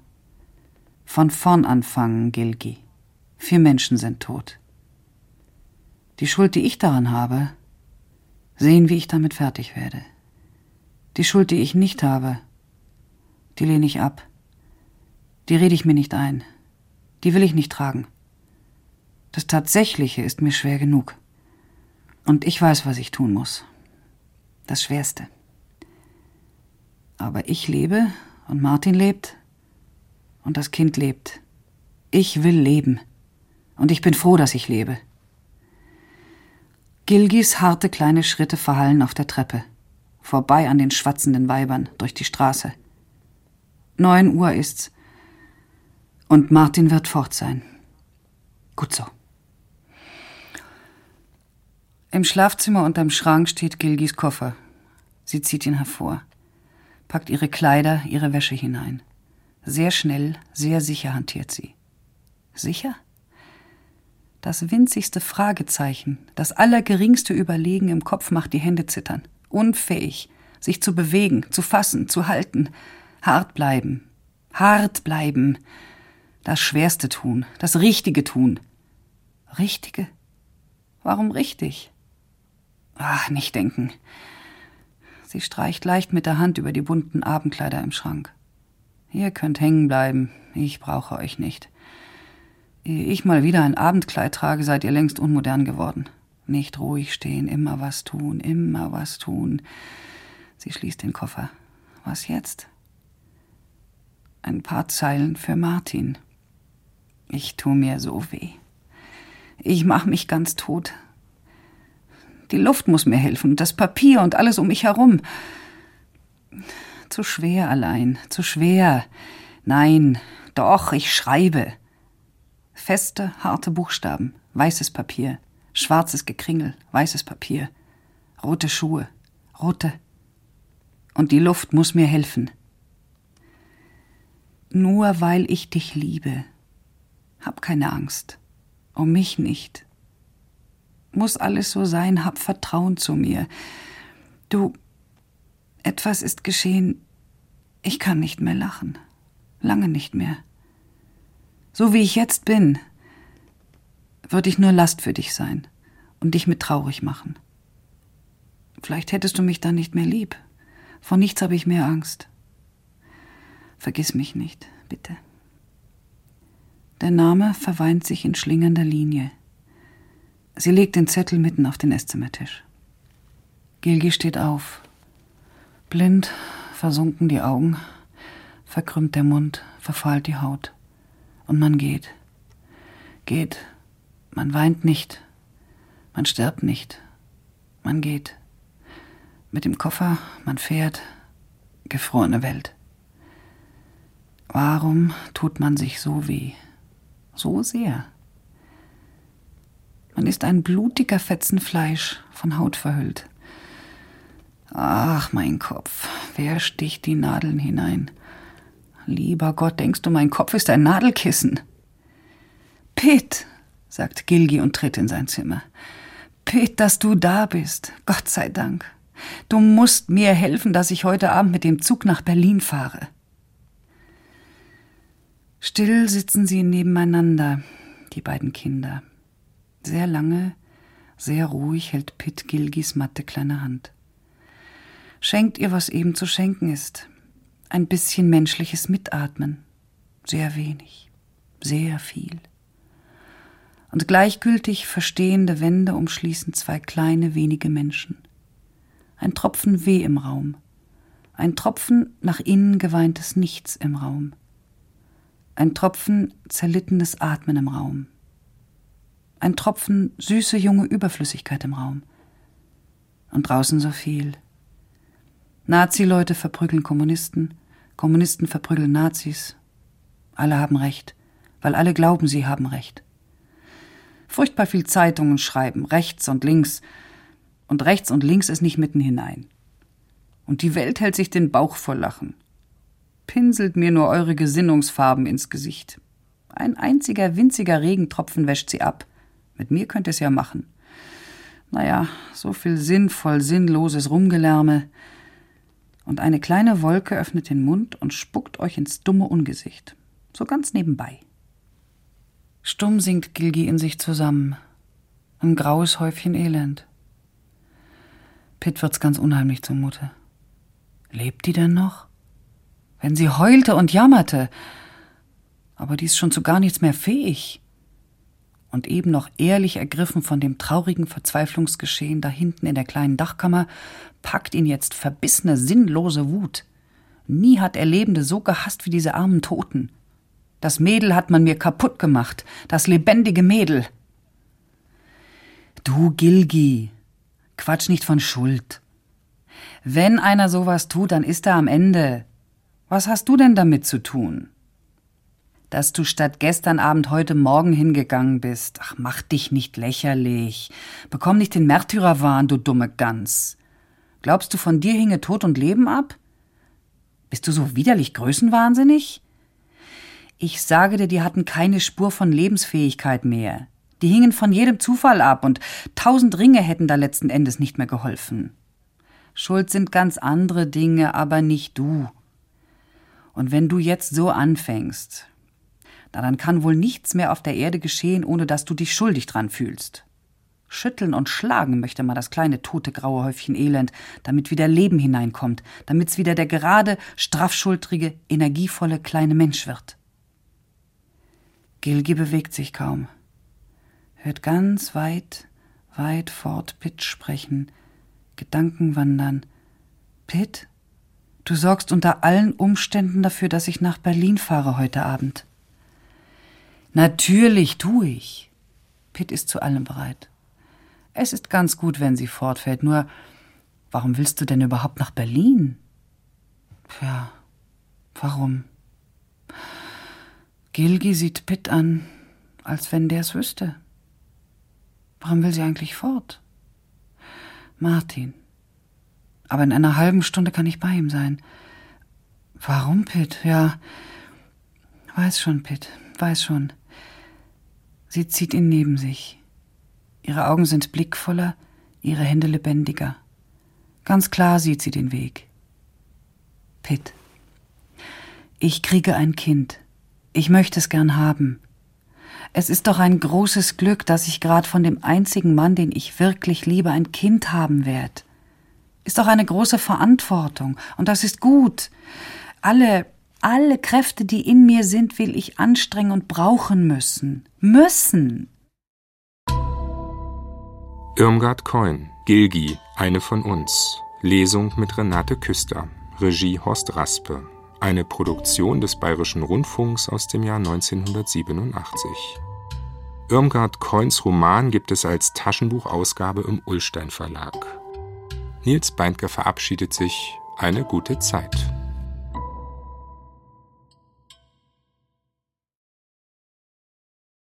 Von vorn anfangen, Gilgi. Vier Menschen sind tot. Die Schuld, die ich daran habe, sehen, wie ich damit fertig werde. Die Schuld, die ich nicht habe, die lehne ich ab. Die rede ich mir nicht ein. Die will ich nicht tragen. Das Tatsächliche ist mir schwer genug. Und ich weiß, was ich tun muss. Das Schwerste. Aber ich lebe und Martin lebt und das Kind lebt. Ich will leben. Und ich bin froh, dass ich lebe. Gilgis harte kleine Schritte verhallen auf der Treppe, vorbei an den schwatzenden Weibern durch die Straße. Neun Uhr ist's. Und Martin wird fort sein. Gut so. Im Schlafzimmer unterm Schrank steht Gilgis Koffer. Sie zieht ihn hervor, packt ihre Kleider, ihre Wäsche hinein. Sehr schnell, sehr sicher hantiert sie. Sicher? Das winzigste Fragezeichen, das allergeringste Überlegen im Kopf macht die Hände zittern. Unfähig, sich zu bewegen, zu fassen, zu halten. Hart bleiben. Hart bleiben. Das Schwerste tun, das Richtige tun. Richtige? Warum richtig? Ach, nicht denken. Sie streicht leicht mit der Hand über die bunten Abendkleider im Schrank. Ihr könnt hängen bleiben, ich brauche euch nicht. Ehe ich mal wieder ein Abendkleid trage, seid ihr längst unmodern geworden. Nicht ruhig stehen, immer was tun, immer was tun. Sie schließt den Koffer. Was jetzt? Ein paar Zeilen für Martin. Ich tu mir so weh. Ich mach mich ganz tot. Die Luft muss mir helfen, das Papier und alles um mich herum. Zu schwer allein, zu schwer. Nein, doch, ich schreibe. Feste, harte Buchstaben, weißes Papier, schwarzes Gekringel, weißes Papier, rote Schuhe, rote. Und die Luft muss mir helfen. Nur weil ich dich liebe. Hab keine Angst. Um mich nicht. Muss alles so sein, hab Vertrauen zu mir. Du, etwas ist geschehen. Ich kann nicht mehr lachen. Lange nicht mehr. So wie ich jetzt bin, würde ich nur Last für dich sein und dich mit traurig machen. Vielleicht hättest du mich dann nicht mehr lieb. Vor nichts habe ich mehr Angst. Vergiss mich nicht, bitte. Der Name verweint sich in schlingender Linie. Sie legt den Zettel mitten auf den Esszimmertisch. Gilgi steht auf. Blind, versunken die Augen, verkrümmt der Mund, verfahlt die Haut. Und man geht. Geht. Man weint nicht. Man stirbt nicht. Man geht. Mit dem Koffer, man fährt. Gefrorene Welt. Warum tut man sich so weh? So sehr. Ist ein blutiger Fetzen Fleisch, von Haut verhüllt. Ach, mein Kopf, wer sticht die Nadeln hinein? Lieber Gott, denkst du, mein Kopf ist ein Nadelkissen? Pitt, sagt Gilgi und tritt in sein Zimmer. Pitt, dass du da bist. Gott sei Dank. Du musst mir helfen, dass ich heute Abend mit dem Zug nach Berlin fahre. Still sitzen sie nebeneinander, die beiden Kinder. Sehr lange, sehr ruhig hält Pitt Gilgis matte kleine Hand. Schenkt ihr, was eben zu schenken ist ein bisschen menschliches Mitatmen. Sehr wenig, sehr viel. Und gleichgültig verstehende Wände umschließen zwei kleine wenige Menschen. Ein Tropfen Weh im Raum, ein Tropfen nach innen geweintes Nichts im Raum, ein Tropfen zerlittenes Atmen im Raum, ein Tropfen süße junge Überflüssigkeit im Raum. Und draußen so viel. Nazi-Leute verprügeln Kommunisten, Kommunisten verprügeln Nazis. Alle haben Recht, weil alle glauben, sie haben Recht. Furchtbar viel Zeitungen schreiben, rechts und links. Und rechts und links ist nicht mitten hinein. Und die Welt hält sich den Bauch vor Lachen. Pinselt mir nur eure Gesinnungsfarben ins Gesicht. Ein einziger winziger Regentropfen wäscht sie ab. Mit mir könnt es ja machen. Naja, so viel sinnvoll sinnloses Rumgelärme und eine kleine Wolke öffnet den Mund und spuckt euch ins dumme Ungesicht. So ganz nebenbei. Stumm sinkt Gilgi in sich zusammen. Ein graues Häufchen Elend. Pitt wird's ganz unheimlich zumute. Lebt die denn noch? Wenn sie heulte und jammerte. Aber die ist schon zu gar nichts mehr fähig. Und eben noch ehrlich ergriffen von dem traurigen Verzweiflungsgeschehen da hinten in der kleinen Dachkammer, packt ihn jetzt verbissene, sinnlose Wut. Nie hat er Lebende so gehasst wie diese armen Toten. Das Mädel hat man mir kaputt gemacht, das lebendige Mädel. Du Gilgi, quatsch nicht von Schuld. Wenn einer sowas tut, dann ist er am Ende. Was hast du denn damit zu tun? Dass du statt gestern Abend heute Morgen hingegangen bist. Ach, mach dich nicht lächerlich. Bekomm nicht den Märtyrerwahn, du dumme Gans. Glaubst du, von dir hinge Tod und Leben ab? Bist du so widerlich größenwahnsinnig? Ich sage dir, die hatten keine Spur von Lebensfähigkeit mehr. Die hingen von jedem Zufall ab und tausend Ringe hätten da letzten Endes nicht mehr geholfen. Schuld sind ganz andere Dinge, aber nicht du. Und wenn du jetzt so anfängst, na dann kann wohl nichts mehr auf der Erde geschehen, ohne dass du dich schuldig dran fühlst. Schütteln und schlagen möchte man das kleine tote graue Häufchen Elend, damit wieder Leben hineinkommt, damit's wieder der gerade, straffschultrige, energievolle kleine Mensch wird. Gilgi bewegt sich kaum, hört ganz weit, weit fort Pitt sprechen, Gedanken wandern. Pitt, du sorgst unter allen Umständen dafür, dass ich nach Berlin fahre heute Abend. Natürlich tu ich. Pitt ist zu allem bereit. Es ist ganz gut, wenn sie fortfährt, nur warum willst du denn überhaupt nach Berlin? Ja, warum? Gilgi sieht Pitt an, als wenn der es wüsste. Warum will sie eigentlich fort? Martin. Aber in einer halben Stunde kann ich bei ihm sein. Warum, Pitt? Ja, weiß schon, Pitt, weiß schon. Sie zieht ihn neben sich. Ihre Augen sind blickvoller, ihre Hände lebendiger. Ganz klar sieht sie den Weg. Pitt. Ich kriege ein Kind. Ich möchte es gern haben. Es ist doch ein großes Glück, dass ich gerade von dem einzigen Mann, den ich wirklich liebe, ein Kind haben werde. Ist doch eine große Verantwortung. Und das ist gut. Alle, alle Kräfte, die in mir sind, will ich anstrengen und brauchen müssen. Müssen. Irmgard Coin, Gilgi, eine von uns. Lesung mit Renate Küster. Regie Horst Raspe eine Produktion des Bayerischen Rundfunks aus dem Jahr 1987. Irmgard Coins Roman gibt es als Taschenbuchausgabe im Ullstein Verlag. Nils Beindker verabschiedet sich. Eine gute Zeit.